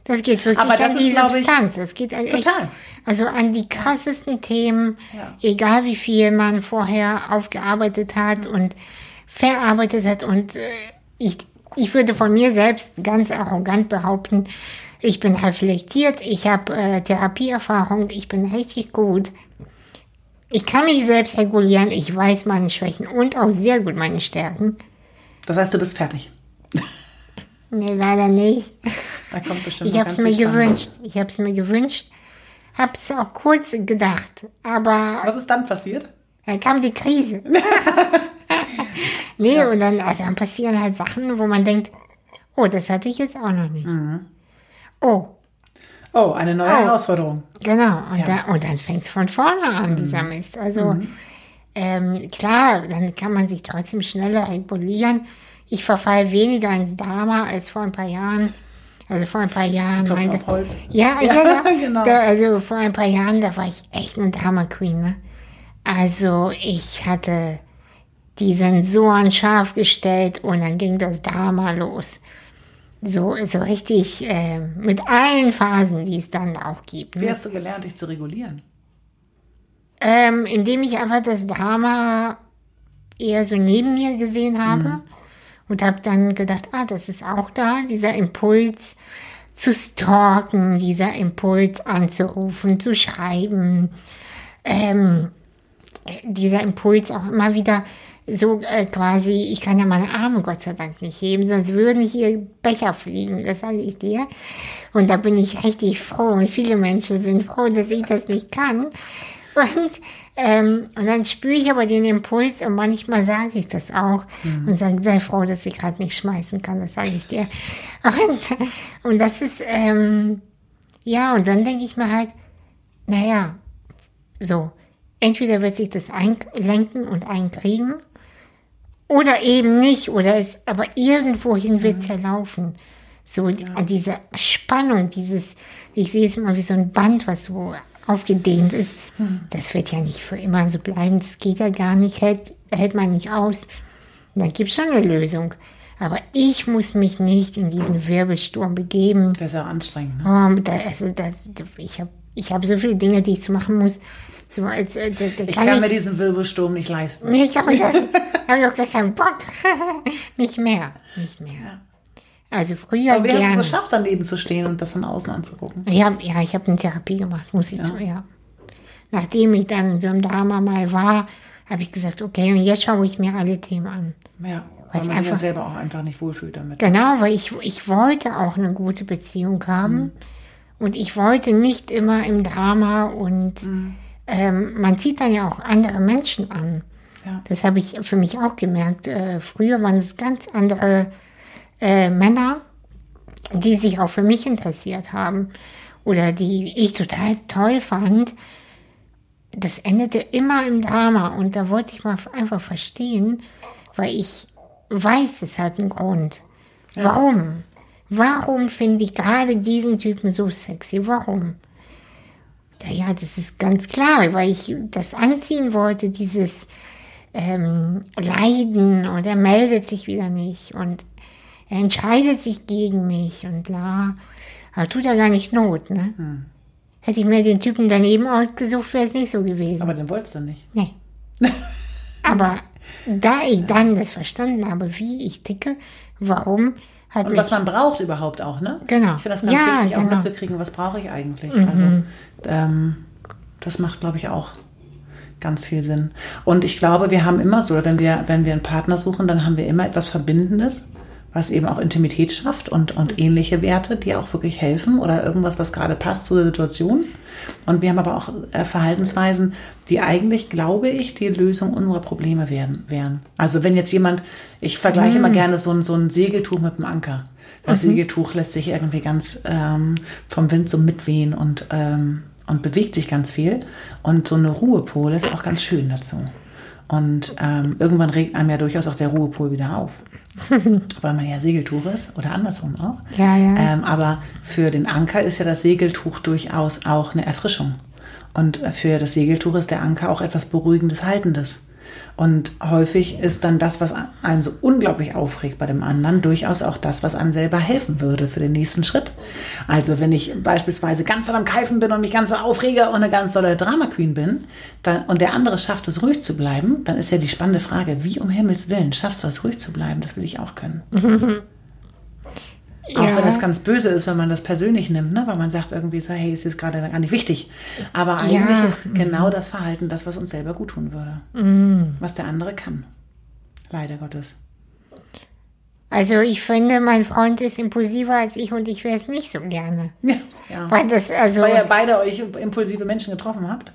Das geht wirklich Aber das an ist, die ich, Substanz. Es geht an total. also an die krassesten Themen, egal wie viel man vorher aufgearbeitet hat und verarbeitet hat. Und äh, ich, ich würde von mir selbst ganz arrogant behaupten, ich bin reflektiert, ich habe äh, Therapieerfahrung, ich bin richtig gut. Ich kann mich selbst regulieren. Ich weiß meine Schwächen und auch sehr gut meine Stärken. Das heißt, du bist fertig. Nee, leider nicht. Da kommt bestimmt Ich habe es mir gewünscht. Ich habe es mir gewünscht. Habe es auch kurz gedacht. Aber Was ist dann passiert? dann kam die Krise. [LAUGHS] nee, und dann, also dann passieren halt Sachen, wo man denkt, oh, das hatte ich jetzt auch noch nicht. Mhm. Oh, Oh, eine neue Oh. Herausforderung. Genau, und, da, und dann fängt es von vorne an, dieser Mist. Also ähm, klar, dann kann man sich trotzdem schneller regulieren. Ich verfalle weniger ins Drama als vor ein paar Jahren. Also vor ein paar Jahren. Mein auf Holz. [LAUGHS] Ja, Ja, ja, [LAUGHS] genau. Da, also vor ein paar Jahren, da war ich echt eine Drama Queen. Ne? Also ich hatte die Sensoren scharf gestellt und dann ging das Drama los. So, so richtig äh, mit allen Phasen, die es dann auch gibt. Wie Ne? hast du gelernt, dich zu regulieren? Ähm, indem ich einfach das Drama eher so neben mir gesehen habe und habe dann gedacht, ah, das ist auch da, dieser Impuls zu stalken, dieser Impuls anzurufen, zu schreiben, ähm, dieser Impuls auch immer wieder so äh, quasi, ich kann ja meine Arme Gott sei Dank nicht heben, sonst würden hier Becher fliegen, das sage ich dir. Und da bin ich richtig froh und viele Menschen sind froh, dass ich das nicht kann. Und, ähm, und dann spüre ich aber den Impuls und manchmal sage ich das auch und sage, sei froh, dass ich gerade nicht schmeißen kann, das sage ich dir. Und, und das ist, ähm, ja, und dann denke ich mir halt, naja, so, entweder wird sich das einlenken und einkriegen oder eben nicht, oder es, aber irgendwohin wird zerlaufen. So an diese Spannung, dieses, ich sehe es immer wie so ein Band, was so aufgedehnt ist. Das wird ja nicht für immer so bleiben, das geht ja gar nicht, hält, hält man nicht aus. Dann gibt es schon eine Lösung. Aber ich muss mich nicht in diesen Wirbelsturm begeben. Das ist ja anstrengend. Ne? Oh, da, also das, ich habe ich hab so viele Dinge, die ich zu machen muss. So, als, äh, da, da Ich kann kann ich, mir diesen Wirbelsturm nicht leisten. Nee, ich habe das, [LAUGHS] ich auch gar keinen Bock. nicht mehr, nicht mehr. Also früher Aber wie hast du gerne. es geschafft, daneben zu stehen und das von außen anzugucken? Ich hab, ja, ich habe eine Therapie gemacht, muss ich zu, ja. Nachdem ich dann in so einem Drama mal war, habe ich gesagt, okay, und jetzt schaue ich mir alle Themen an. Ja, weil man sich ja einfach- selber auch einfach nicht wohlfühlt damit. Genau, weil ich, ich wollte auch eine gute Beziehung haben. Und ich wollte nicht immer im Drama und ähm, man zieht dann ja auch andere Menschen an. Ja. Das habe ich für mich auch gemerkt. Äh, früher waren es ganz andere äh, Männer, die sich auch für mich interessiert haben oder die ich total toll fand. Das endete immer im Drama und da wollte ich mal einfach verstehen, weil ich weiß, es hat einen Grund. Warum? Warum finde ich gerade diesen Typen so sexy? Warum? Ja, das ist ganz klar, weil ich das anziehen wollte, dieses ähm, Leiden und er meldet sich wieder nicht und er entscheidet sich gegen mich und bla. Aber tut ja gar nicht Not, ne? Hätte ich mir den Typen daneben ausgesucht, wäre es nicht so gewesen. Aber den wolltest du nicht. Nee. [LAUGHS] Aber da ich dann das verstanden habe, wie ich ticke, warum hat Und was man braucht überhaupt auch, ne? Genau. Ich finde das ganz Ja, wichtig, auch genau. Mhm. mitzukriegen, was brauche ich eigentlich. Also, ähm, das macht, glaube ich, auch ganz viel Sinn. Und ich glaube, wir haben immer so, wenn wir, wenn wir einen Partner suchen, dann haben wir immer etwas Verbindendes, was eben auch Intimität schafft und, und ähnliche Werte, die auch wirklich helfen oder irgendwas, was gerade passt zu der Situation. Und wir haben aber auch äh, Verhaltensweisen, die eigentlich, glaube ich, die Lösung unserer Probleme werden, wären. Also wenn jetzt jemand, ich vergleiche immer gerne so ein, so ein Segeltuch mit einem Anker. Das Segeltuch lässt sich irgendwie ganz ähm, vom Wind so mitwehen und, ähm, und bewegt sich ganz viel. Und so eine Ruhepol ist auch ganz schön dazu. Und ähm, irgendwann regt einem ja durchaus auch der Ruhepol wieder auf. [LAUGHS] weil man ja Segeltuch ist oder andersrum auch. Ja, ja. Ähm, aber für den Anker ist ja das Segeltuch durchaus auch eine Erfrischung. Und für das Segeltuch ist der Anker auch etwas Beruhigendes, Haltendes. Und häufig ist dann das, was einen so unglaublich aufregt bei dem anderen, durchaus auch das, was einem selber helfen würde für den nächsten Schritt. Also wenn ich beispielsweise ganz doll am Keifen bin und mich ganz doll aufrege und eine ganz dolle Drama Queen bin dann, und der andere schafft es ruhig zu bleiben, dann ist ja die spannende Frage, wie um Himmels Willen schaffst du es ruhig zu bleiben? Das will ich auch können. [LAUGHS] Auch Ja. wenn es ganz böse ist, wenn man das persönlich nimmt, ne? weil man sagt irgendwie so, hey, es ist gerade gar nicht wichtig. Aber eigentlich Ja. ist genau das Verhalten das, was uns selber gut tun würde. Mhm. Was der andere kann. Leider Gottes. Also ich finde, mein Freund ist impulsiver als ich und ich wäre es nicht so gerne. Ja, [LAUGHS] ja. Weil das, also, Weil ihr beide euch impulsive Menschen getroffen habt.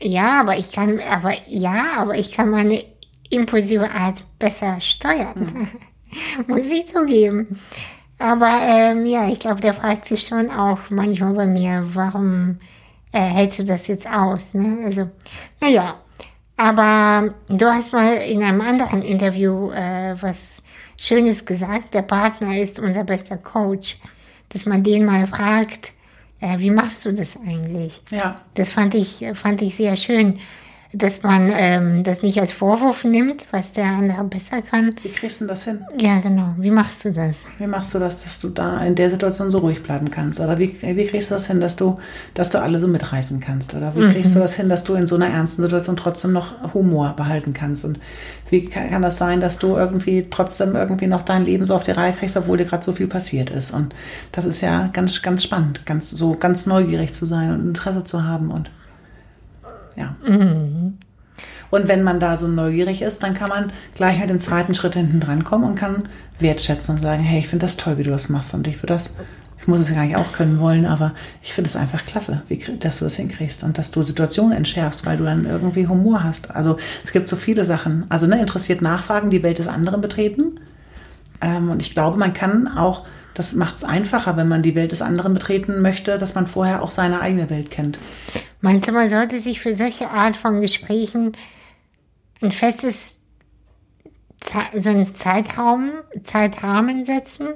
ja, aber ich kann, aber ja, aber ich kann meine impulsive Art besser steuern. [LAUGHS] Muss ich zugeben. Aber ähm, ja, ich glaube, der fragt sich schon auch manchmal bei mir, warum äh, hältst du das jetzt aus? Ne? Also, naja. Aber du hast mal in einem anderen Interview äh, was Schönes gesagt. Der Partner ist unser bester Coach. Dass man den mal fragt, äh, wie machst du das eigentlich? Ja. Das fand ich, fand ich sehr schön, dass man ähm, das nicht als Vorwurf nimmt, was der andere besser kann. Wie kriegst du denn das hin? Ja, genau. Wie machst du das? Wie machst du das, dass du da in der Situation so ruhig bleiben kannst? Oder wie, wie kriegst du das hin, dass du, dass du alle so mitreißen kannst? Oder wie kriegst du das hin, dass du in so einer ernsten Situation trotzdem noch Humor behalten kannst? Und wie kann, kann das sein, dass du irgendwie trotzdem irgendwie noch dein Leben so auf die Reihe kriegst, obwohl dir gerade so viel passiert ist? Und das ist ja ganz, ganz spannend, ganz so ganz neugierig zu sein und Interesse zu haben und ja. Und wenn man da so neugierig ist, dann kann man gleich halt im zweiten Schritt hinten dran kommen und kann wertschätzen und sagen, hey, ich finde das toll, wie du das machst und ich würde das, ich muss es ja gar nicht auch können wollen, aber ich finde es einfach klasse, wie, dass du das hinkriegst und dass du Situationen entschärfst, weil du dann irgendwie Humor hast. Also es gibt so viele Sachen. Also ne, interessiert nachfragen, die Welt des anderen betreten. Ähm, und ich glaube, man kann auch, das macht es einfacher, wenn man die Welt des anderen betreten möchte, dass man vorher auch seine eigene Welt kennt. Meinst du, man sollte sich für solche Art von Gesprächen ein festes so einen Zeitraum, Zeitrahmen setzen?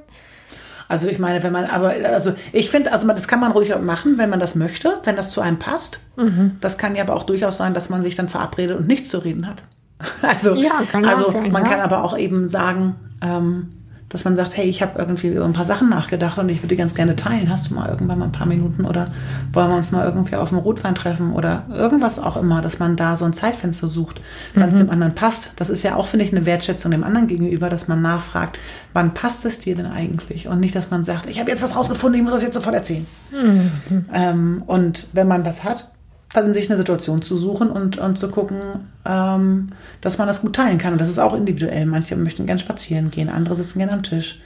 Also ich meine, wenn man, aber also ich finde, also das kann man ruhig machen, wenn man das möchte, wenn das zu einem passt. Mhm. Das kann ja aber auch durchaus sein, dass man sich dann verabredet und nichts zu reden hat. [LAUGHS] Also, Ja, kann auch also sein, man ja. kann aber auch eben sagen, ähm, dass man sagt, hey, ich habe irgendwie über ein paar Sachen nachgedacht und ich würde ganz gerne teilen. Hast du mal irgendwann mal ein paar Minuten oder wollen wir uns mal irgendwie auf dem Rotwein treffen oder irgendwas auch immer, dass man da so ein Zeitfenster sucht, wann es Mhm. dem anderen passt. Das ist ja auch, finde ich, eine Wertschätzung dem anderen gegenüber, dass man nachfragt, wann passt es dir denn eigentlich? Und nicht, dass man sagt, ich habe jetzt was rausgefunden, ich muss das jetzt sofort erzählen. Mhm. Ähm, und wenn man was hat, dann sich eine Situation zu suchen und, und zu gucken, ähm, dass man das gut teilen kann. Und das ist auch individuell. Manche möchten gern spazieren gehen, andere sitzen gern am Tisch.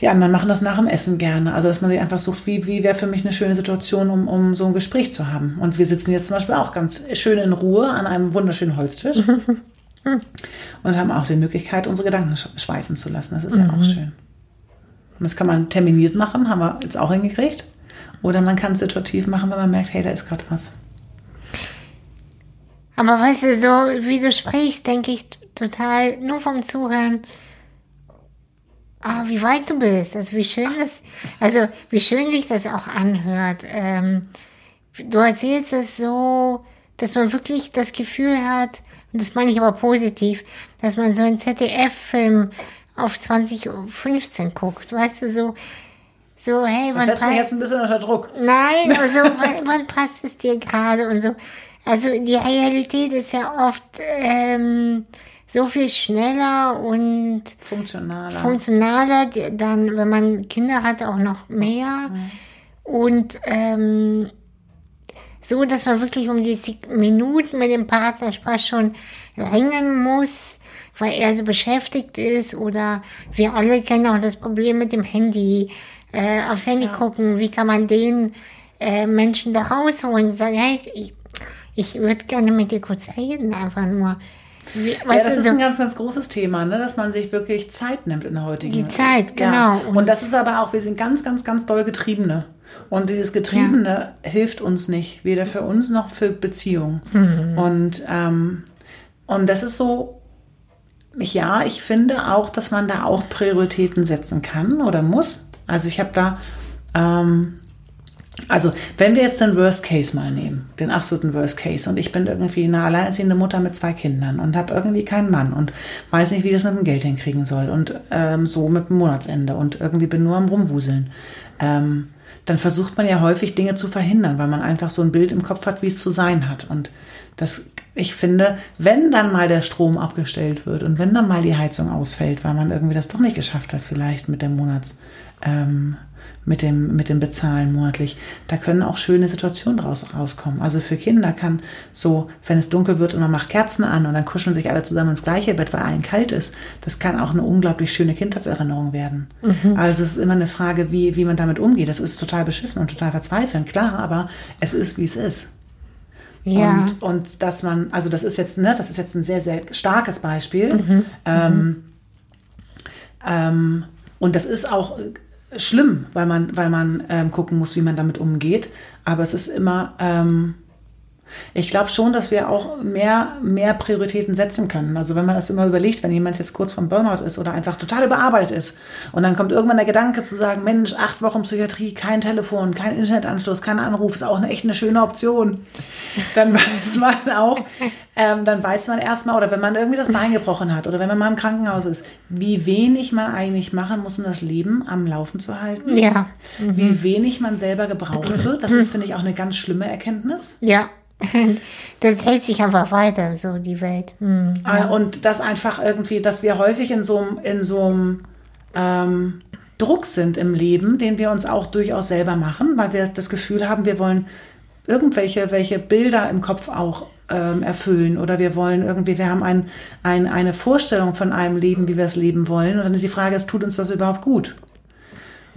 Die anderen machen das nach dem Essen gerne. Also, dass man sich einfach sucht, wie, wie wäre für mich eine schöne Situation, um, um so ein Gespräch zu haben. Und wir sitzen jetzt zum Beispiel auch ganz schön in Ruhe an einem wunderschönen Holztisch [LAUGHS] und haben auch die Möglichkeit, unsere Gedanken sch- schweifen zu lassen. Das ist ja auch schön. Und das kann man terminiert machen, haben wir jetzt auch hingekriegt. Oder man kann es situativ machen, wenn man merkt, hey, da ist gerade was. Aber weißt du, so wie du sprichst, denke ich total, nur vom Zuhören, ah, wie weit du bist, also wie schön das, also wie schön sich das auch anhört. Ähm, du erzählst es so, dass man wirklich das Gefühl hat, und das meine ich aber positiv, dass man so einen ZDF-Film auf 2015 guckt, weißt du, so, so, hey, Das wann setzt mich jetzt ein bisschen unter Druck. Nein, [LAUGHS] also wann, wann passt es dir gerade und so. Also die Realität ist ja oft ähm, so viel schneller und Funktionaler. funktionaler, dann, wenn man Kinder hat, auch noch mehr. Und ähm, so, dass man wirklich um die Minuten mit dem Partner Spaß schon ringen muss, weil er so beschäftigt ist oder wir alle kennen auch das Problem mit dem Handy, äh, aufs Handy gucken, wie kann man den äh, Menschen da rausholen und sagen, hey, ich, ich würde gerne mit dir kurz reden, einfach nur. Wie, ja, das ist so, ein ganz, ganz großes Thema, ne? dass man sich wirklich Zeit nimmt in der heutigen Die Zeit, Ja. genau. Und, das ist aber auch, wir sind ganz, ganz, ganz doll Getriebene. Und dieses Getriebene hilft uns nicht, weder für uns noch für Beziehungen. Mhm. Und, ähm, und das ist so, ja, ich finde auch, dass man da auch Prioritäten setzen kann oder muss. Also ich habe da, ähm, also wenn wir jetzt den Worst Case mal nehmen, den absoluten Worst Case, und ich bin irgendwie eine alleinerziehende Mutter mit zwei Kindern und habe irgendwie keinen Mann und weiß nicht, wie das mit dem Geld hinkriegen soll und ähm, so mit dem Monatsende und irgendwie bin nur am Rumwuseln, ähm, dann versucht man ja häufig Dinge zu verhindern, weil man einfach so ein Bild im Kopf hat, wie es zu sein hat. Und das ich finde, wenn dann mal der Strom abgestellt wird und wenn dann mal die Heizung ausfällt, weil man irgendwie das doch nicht geschafft hat, vielleicht mit dem Monats, ähm, mit dem, mit dem Bezahlen monatlich, da können auch schöne Situationen raus, rauskommen. Also für Kinder kann so, wenn es dunkel wird und man macht Kerzen an und dann kuscheln sich alle zusammen ins gleiche Bett, weil allen kalt ist, das kann auch eine unglaublich schöne Kindheitserinnerung werden. Mhm. Also es ist immer eine Frage, wie, wie man damit umgeht. Das ist total beschissen und total verzweifelnd, klar, aber es ist, wie es ist. Ja. Und, und dass man, also das ist jetzt, ne, das ist jetzt ein sehr, sehr starkes Beispiel. Mhm. Ähm, ähm, und das ist auch schlimm, weil man, weil man ähm, gucken muss, wie man damit umgeht. Aber es ist immer, ähm, ich glaube schon, dass wir auch mehr, mehr Prioritäten setzen können. Also wenn man das immer überlegt, wenn jemand jetzt kurz vom Burnout ist oder einfach total überarbeitet ist und dann kommt irgendwann der Gedanke zu sagen, Mensch, acht Wochen Psychiatrie, kein Telefon, kein Internetanschluss, kein Anruf, ist auch eine echt eine schöne Option. Dann [LAUGHS] weiß man auch, ähm, dann weiß man erstmal, oder wenn man irgendwie das Bein gebrochen hat oder wenn man mal im Krankenhaus ist, wie wenig man eigentlich machen muss, um das Leben am Laufen zu halten. Ja. Mhm. Wie wenig man selber gebraucht wird. Das ist, finde ich, auch eine ganz schlimme Erkenntnis. Ja. [LAUGHS] Das hält sich einfach weiter, so die Welt. Hm, ja. Äh, und das einfach irgendwie, dass wir häufig in so einem, in so einem ähm, Druck sind im Leben, den wir uns auch durchaus selber machen, weil wir das Gefühl haben, wir wollen irgendwelche welche Bilder im Kopf auch ähm, erfüllen oder wir wollen irgendwie, wir haben ein, ein, eine Vorstellung von einem Leben, wie wir es leben wollen und dann ist die Frage, ist, tut uns das überhaupt gut?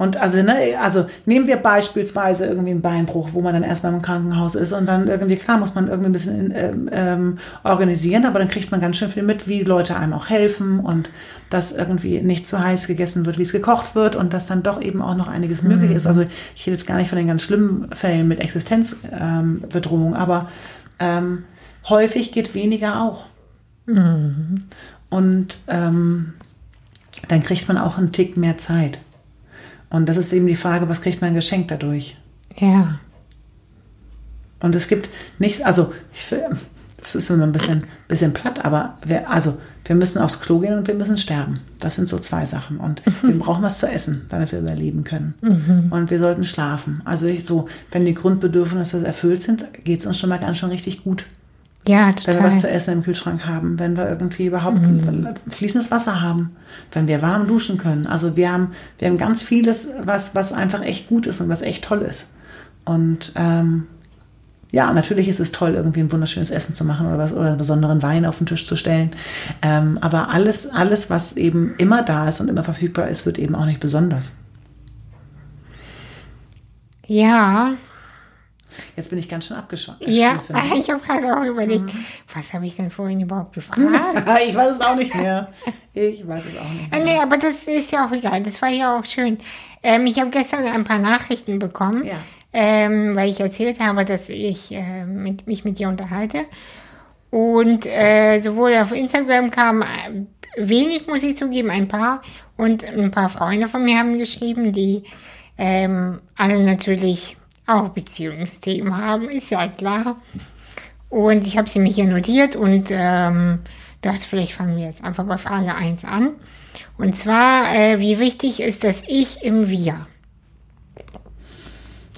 Und also, ne, also nehmen wir beispielsweise irgendwie einen Beinbruch, wo man dann erstmal im Krankenhaus ist und dann irgendwie, klar, muss man irgendwie ein bisschen ähm, ähm, organisieren, aber dann kriegt man ganz schön viel mit, wie Leute einem auch helfen und dass irgendwie nicht zu heiß gegessen wird, wie es gekocht wird und dass dann doch eben auch noch einiges mhm. möglich ist. Also ich rede jetzt gar nicht von den ganz schlimmen Fällen mit Existenzbedrohung, ähm, aber ähm, häufig geht weniger auch. Mhm. Und ähm, dann kriegt man auch einen Tick mehr Zeit. Und das ist eben die Frage, was kriegt man geschenkt dadurch? Ja. Und es gibt nichts, also ich, das ist immer ein bisschen, bisschen platt, aber wir, also wir müssen aufs Klo gehen und wir müssen sterben. Das sind so zwei Sachen. Und mhm. wir brauchen was zu essen, damit wir überleben können. Mhm. Und wir sollten schlafen. Also ich, so, wenn die Grundbedürfnisse erfüllt sind, geht es uns schon mal ganz schön richtig gut. Ja, total. Wenn wir was zu essen im Kühlschrank haben, wenn wir irgendwie überhaupt mhm. fließendes Wasser haben, wenn wir warm duschen können. Also wir haben, wir haben ganz vieles, was, was einfach echt gut ist und was echt toll ist. Und ähm, ja, natürlich ist es toll, irgendwie ein wunderschönes Essen zu machen oder was oder einen besonderen Wein auf den Tisch zu stellen. Ähm, aber alles, alles, was eben immer da ist und immer verfügbar ist, wird eben auch nicht besonders. Ja, Jetzt bin ich ganz schön abgeschweift. Ja, [LAUGHS] ich habe gerade auch überlegt, mhm. was habe ich denn vorhin überhaupt [LAUGHS] gefragt? [LAUGHS] ich weiß es auch nicht mehr. Ich weiß es auch nicht mehr. Nee, aber das ist ja auch egal. Das war ja auch schön. Ähm, ich habe gestern ein paar Nachrichten bekommen, ja. ähm, weil ich erzählt habe, dass ich äh, mit, mich mit dir unterhalte. Und äh, sowohl auf Instagram kam äh, wenig, muss ich zugeben, ein paar. Und ein paar Freunde von mir haben geschrieben, die ähm, alle natürlich auch Beziehungsthemen haben, ist ja klar. Und ich habe sie mir hier notiert und ähm, dachte, vielleicht fangen wir jetzt einfach bei Frage 1 an. Und zwar, äh, wie wichtig ist das Ich im Wir?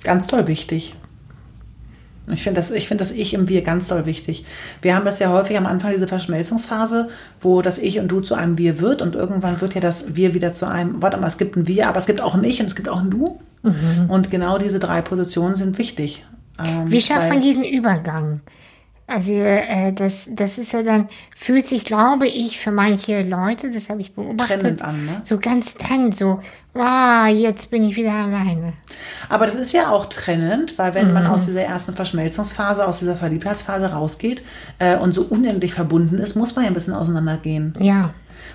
Ganz toll wichtig. Ich finde das, find das Ich im Wir ganz toll wichtig. Wir haben das ja häufig am Anfang diese Verschmelzungsphase, wo das Ich und Du zu einem Wir wird und irgendwann wird ja das Wir wieder zu einem, warte mal, es gibt ein Wir, aber es gibt auch ein Ich und es gibt auch ein Du. Mhm. Und genau diese drei Positionen sind wichtig. Ähm, Wie schafft man diesen Übergang? Also äh, das, das ist ja dann, fühlt sich, glaube ich, für manche Leute, das habe ich beobachtet, an, ne? so ganz trennend, so, wow, jetzt bin ich wieder alleine. Aber das ist ja auch trennend, weil wenn mhm. man aus dieser ersten Verschmelzungsphase, aus dieser Verliebtheitsphase rausgeht äh, und so unendlich verbunden ist, muss man ja ein bisschen auseinandergehen. Ja.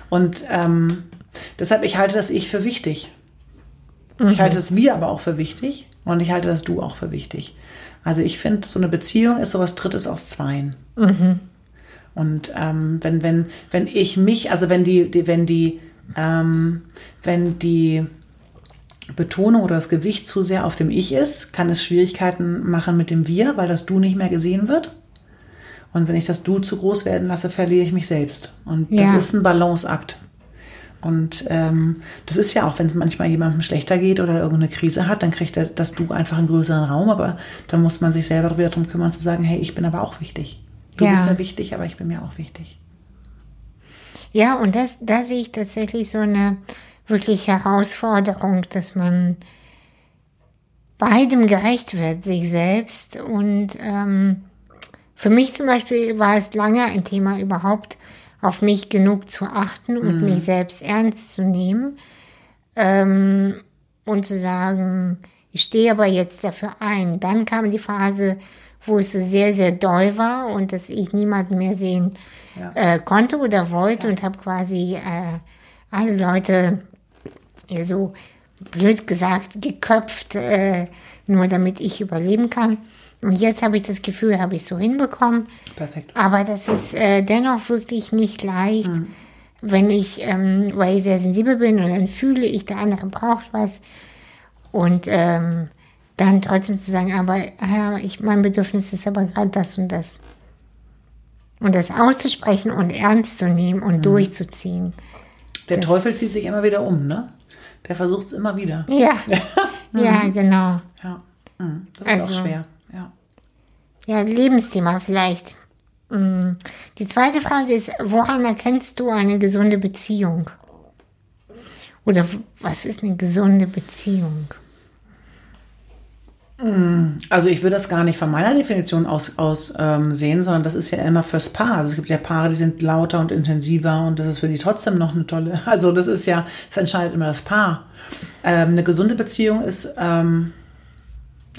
Und ähm, deshalb, ich halte das Ich für wichtig. Mhm. Ich halte das Wir aber auch für wichtig und ich halte das Du auch für wichtig. Also ich finde, so eine Beziehung ist sowas Drittes aus Zweien. Mhm. Und ähm, wenn, wenn, wenn ich mich, also wenn die, die wenn die, ähm, wenn die Betonung oder das Gewicht zu sehr auf dem Ich ist, kann es Schwierigkeiten machen mit dem Wir, weil das Du nicht mehr gesehen wird. Und wenn ich das Du zu groß werden lasse, verliere ich mich selbst. Und das ja. ist ein Balanceakt. Und ähm, das ist ja auch, wenn es manchmal jemandem schlechter geht oder irgendeine Krise hat, dann kriegt er das Du einfach einen größeren Raum, aber dann muss man sich selber wieder darum kümmern zu sagen, hey, ich bin aber auch wichtig. Du Ja. bist mir wichtig, aber ich bin mir auch wichtig. Ja, und das, da sehe ich tatsächlich so eine wirklich Herausforderung, dass man beidem gerecht wird, sich selbst. Und ähm, für mich zum Beispiel war es lange ein Thema, überhaupt auf mich genug zu achten und mich selbst ernst zu nehmen. Ähm, und zu sagen, ich stehe aber jetzt dafür ein. Dann kam die Phase, wo es so sehr, sehr doll war und dass ich niemanden mehr sehen Ja. äh, konnte oder wollte und habe quasi äh, alle Leute so blöd gesagt geköpft, äh, nur damit ich überleben kann. Und jetzt habe ich das Gefühl, habe ich so hinbekommen. Perfekt. Aber das ist äh, dennoch wirklich nicht leicht, wenn ich, ähm, weil ich sehr sensibel bin und dann fühle ich, der andere braucht was. Und ähm, dann trotzdem zu sagen, aber ja, ich, mein Bedürfnis ist aber gerade das und das. Und das auszusprechen und ernst zu nehmen und durchzuziehen. Der Das- Teufel zieht sich immer wieder um, ne? Der versucht es immer wieder. [LAUGHS] Ja, ja, genau. Ja. Mhm. Das ist Also- auch schwer. Ja. Ja, Lebensthema vielleicht. Mm. Die zweite Frage ist, woran erkennst du eine gesunde Beziehung? Oder was ist eine gesunde Beziehung? Also ich würde das gar nicht von meiner Definition aus, aus ähm, sehen, sondern das ist ja immer fürs Paar. Also es gibt ja Paare, die sind lauter und intensiver und das ist für die trotzdem noch eine tolle. [LAUGHS] Also das ist ja, es entscheidet immer das Paar. Ähm, eine gesunde Beziehung ist, ähm,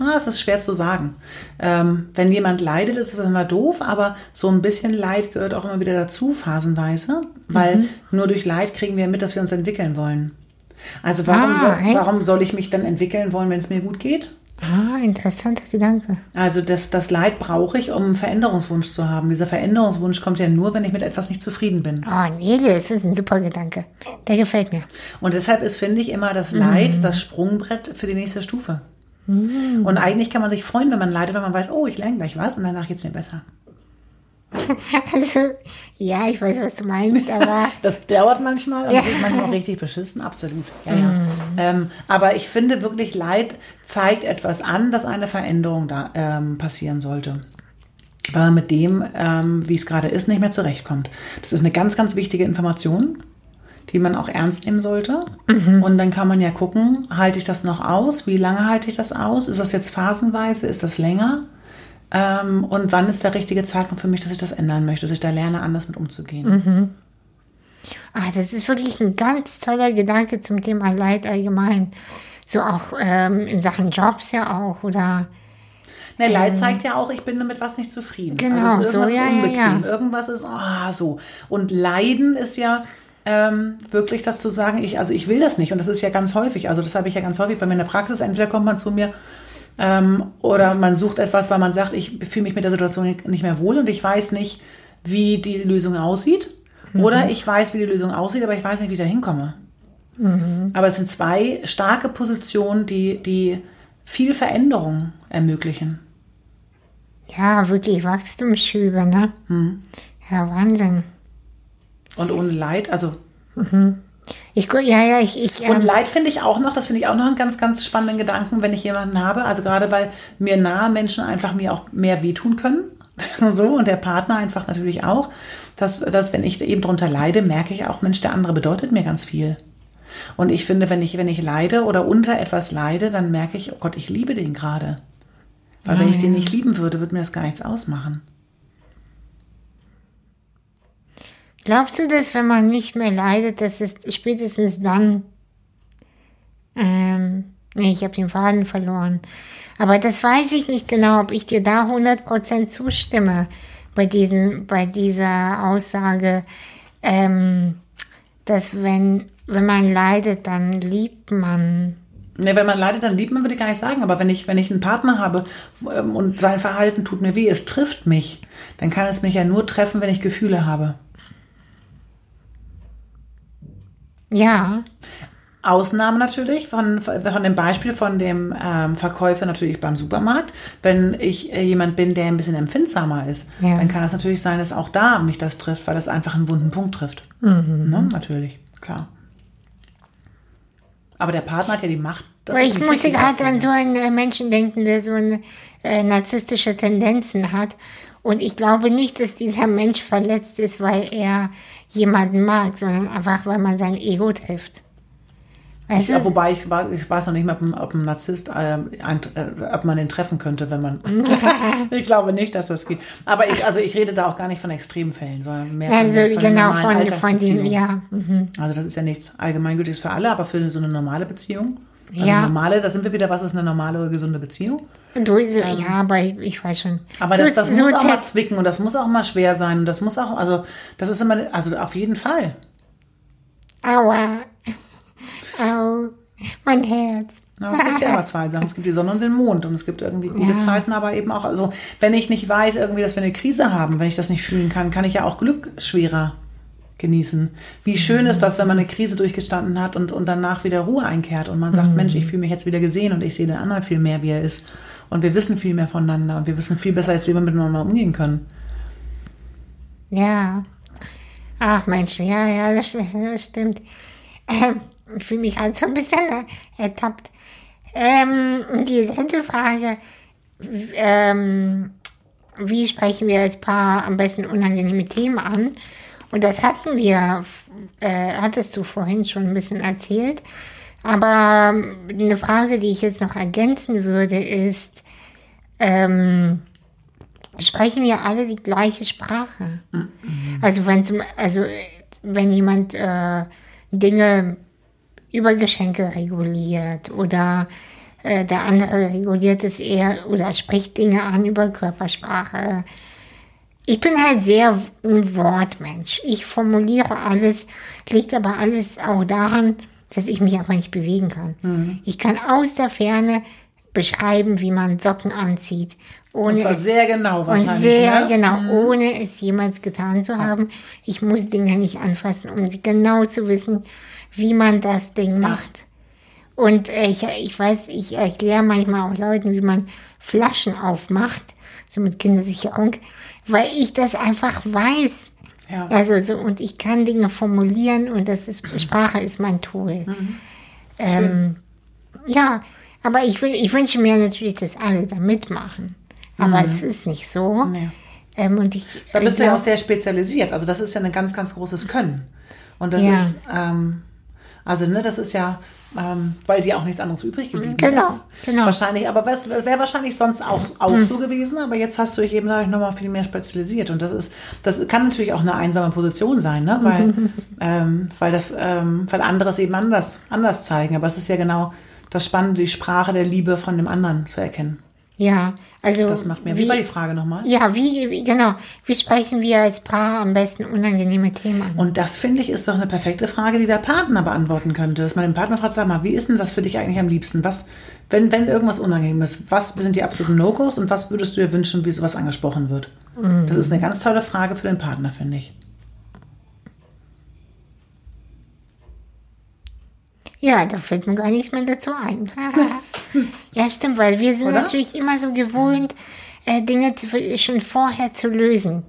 ah, es ist schwer zu sagen. Ähm, wenn jemand leidet, ist das immer doof, aber so ein bisschen Leid gehört auch immer wieder dazu, phasenweise, weil nur durch Leid kriegen wir mit, dass wir uns entwickeln wollen. Also warum, Ah, soll, warum soll ich mich dann entwickeln wollen, wenn es mir gut geht? Ah, interessanter Gedanke. Also das, das Leid brauche ich, um einen Veränderungswunsch zu haben. Dieser Veränderungswunsch kommt ja nur, wenn ich mit etwas nicht zufrieden bin. Oh, nee, das ist ein super Gedanke. Der gefällt mir. Und deshalb ist, finde ich, immer das Leid das Sprungbrett für die nächste Stufe. Und eigentlich kann man sich freuen, wenn man leidet, weil man weiß, oh, ich lerne gleich was und danach geht es mir besser. Also, ja, ich weiß, was du meinst, aber [LAUGHS] Das dauert manchmal und Ja. ist manchmal auch richtig beschissen, absolut. Ja, ja. Ähm, aber ich finde wirklich, Leid zeigt etwas an, dass eine Veränderung da ähm, passieren sollte. Weil man mit dem, ähm, wie es gerade ist, nicht mehr zurechtkommt. Das ist eine ganz, ganz wichtige Information, die man auch ernst nehmen sollte. Und dann kann man ja gucken, halte ich das noch aus? Wie lange halte ich das aus? Ist das jetzt phasenweise? Ist das länger? Ähm, und wann ist der richtige Zeitpunkt für mich, dass ich das ändern möchte, dass ich da lerne, anders mit umzugehen? ah, das ist wirklich ein ganz toller Gedanke zum Thema Leid allgemein. So auch ähm, in Sachen Jobs ja auch oder Ne, Leid zeigt ja auch, ich bin damit was nicht zufrieden. Genau, also ist so, irgendwas ja, ja, unbequem. ja. Irgendwas ist ah, so. Und Leiden ist ja ähm, wirklich das zu sagen, ich, also ich will das nicht. Und das ist ja ganz häufig. Also das habe ich ja ganz häufig bei mir in der Praxis. Entweder kommt man zu mir ähm, oder man sucht etwas, weil man sagt, ich fühle mich mit der Situation nicht mehr wohl und ich weiß nicht, wie die Lösung aussieht. Mhm. Oder ich weiß, wie die Lösung aussieht, aber ich weiß nicht, wie ich da hinkomme. Mhm. Aber es sind zwei starke Positionen, die, die viel Veränderung ermöglichen. ja, wirklich Wachstumsschübe, ne? Ja, Wahnsinn. Und ohne Leid, also. Ich, ja, ja, ich, ich, Und ähm, Leid finde ich auch noch, das finde ich auch noch einen ganz, ganz spannenden Gedanken, wenn ich jemanden habe. Also gerade weil mir nahe Menschen einfach mir auch mehr wehtun können. [LAUGHS] so, und der Partner einfach natürlich auch. Dass, dass wenn ich eben drunter leide, merke ich auch, Mensch, der andere bedeutet mir ganz viel. Und ich finde, wenn ich, wenn ich leide oder unter etwas leide, dann merke ich, oh Gott, ich liebe den gerade. Weil wenn ich den nicht lieben würde, würde mir das gar nichts ausmachen. Glaubst du, dass wenn man nicht mehr leidet, dass es spätestens dann, ähm, nee, ich habe den Faden verloren. Aber das weiß ich nicht genau, ob ich dir da 100% zustimme bei, diesen, bei dieser Aussage, ähm, dass wenn, wenn man leidet, dann liebt man. Ne, wenn man leidet, dann liebt man, würde ich gar nicht sagen. Aber wenn ich, wenn ich einen Partner habe ähm, und sein Verhalten tut mir weh, es trifft mich, dann kann es mich ja nur treffen, wenn ich Gefühle habe. Ja, Ausnahme natürlich von, von dem Beispiel von dem ähm, Verkäufer natürlich beim Supermarkt. Wenn ich äh, jemand bin, der ein bisschen empfindsamer ist, Ja. dann kann es natürlich sein, dass auch da mich das trifft, weil das einfach einen wunden Punkt trifft. Ne? Natürlich, klar. Aber der Partner hat ja die Macht. das ich musste gerade an so einen äh, Menschen denken, der so eine, äh, narzisstische Tendenzen hat Und ich glaube nicht, dass dieser Mensch verletzt ist, weil er jemanden mag, sondern einfach, weil man sein Ego trifft. Weißt Ja, du? wobei ich, war, ich weiß noch nicht mal, ob ein, Narzisst, ähm, ein, äh, ob man den treffen könnte, wenn man. [LAUGHS] ich glaube nicht, dass das geht. Aber ich, also ich rede da auch gar nicht von Extremfällen, sondern mehr Also von, von genau, normalen von, von den, ja. mhm. Also das ist ja nichts Allgemeingültiges für alle, aber für so eine normale Beziehung. Also Ja. normale, da sind wir wieder, was ist eine normale, gesunde Beziehung? Du, so, ja, aber ich, ich weiß schon. Ähm. Aber so, das, das so muss auch mal zwicken und das muss auch mal schwer sein und das muss auch, also das ist immer, also auf jeden Fall. Aua. [LAUGHS] Au. Mein Herz. Ja, es gibt ja immer zwei Sachen. Es gibt die Sonne und den Mond und es gibt irgendwie gute Ja. Zeiten, aber eben auch, also wenn ich nicht weiß, irgendwie, dass wir eine Krise haben, wenn ich das nicht fühlen kann, kann ich ja auch Glück schwerer genießen. Wie schön ist das, wenn man eine Krise durchgestanden hat und, und danach wieder Ruhe einkehrt und man sagt, Mensch, ich fühle mich jetzt wieder gesehen und ich sehe den anderen viel mehr, wie er ist. Und wir wissen viel mehr voneinander und wir wissen viel besser, wie wir miteinander umgehen können. Ja. Ach Mensch, ja, ja, das, das stimmt. Ähm, ich fühle mich halt so ein bisschen ertappt. Ähm, die dritte Frage. Ähm, wie sprechen wir als Paar am besten unangenehme Themen an? Und das hatten wir, äh, hattest du vorhin schon ein bisschen erzählt. Aber ähm, eine Frage, die ich jetzt noch ergänzen würde, ist, ähm, sprechen wir alle die gleiche Sprache? Also wenn zum, also wenn jemand äh, Dinge über Geschenke reguliert oder äh, der andere reguliert es eher oder spricht Dinge an über Körpersprache. Ich bin halt sehr ein Wortmensch. Ich formuliere alles, liegt aber alles auch daran, dass ich mich einfach nicht bewegen kann. Ich kann aus der Ferne beschreiben, wie man Socken anzieht, ohne Und zwar es sehr genau wahrscheinlich. sehr ne? genau, ohne es jemals getan zu haben. Ich muss Dinge nicht anfassen, um genau zu wissen, wie man das Ding macht. Und äh, ich, ich weiß, ich erkläre manchmal auch Leuten, wie man Flaschen aufmacht, so mit Kindersicherung, weil ich das einfach weiß. Ja. Also so, und ich kann Dinge formulieren und das ist, Sprache ist mein Tool. Mhm. Ähm, ja, aber ich, ich wünsche mir natürlich, dass alle da mitmachen. Aber es ist nicht so. Mhm. Nee. Ähm, und ich, Da bist ich du ja auch sehr spezialisiert. Also das ist ja ein ganz, ganz großes Können. Und das Ja. ist, ähm, also ne, das ist ja, ähm, weil dir auch nichts anderes übrig geblieben Genau, ist. genau. Wahrscheinlich, aber es wäre wahrscheinlich sonst auch, auch so gewesen, aber jetzt hast du dich eben dadurch nochmal viel mehr spezialisiert. Und das ist, das kann natürlich auch eine einsame Position sein, ne? Weil, [LAUGHS] ähm, weil das, ähm, weil andere es eben anders, anders zeigen. Aber es ist ja genau das Spannende, die Sprache der Liebe von dem anderen zu erkennen. Ja, also. Das macht mir, wie war die Frage nochmal? Ja, wie, wie, genau. Wie sprechen wir als Paar am besten unangenehme Themen an? Und das, finde ich, ist doch eine perfekte Frage, die der Partner beantworten könnte. Dass man den Partner fragt, sag mal, wie ist denn das für dich eigentlich am liebsten? Was, wenn, wenn irgendwas unangenehm ist, was sind die absoluten No-Gos und was würdest du dir wünschen, wie sowas angesprochen wird? Das ist eine ganz tolle Frage für den Partner, finde ich. Ja, da fällt mir gar nichts mehr dazu ein. [LAUGHS] ja, stimmt, weil wir sind Oder? natürlich immer so gewohnt, äh, Dinge zu, schon vorher zu lösen.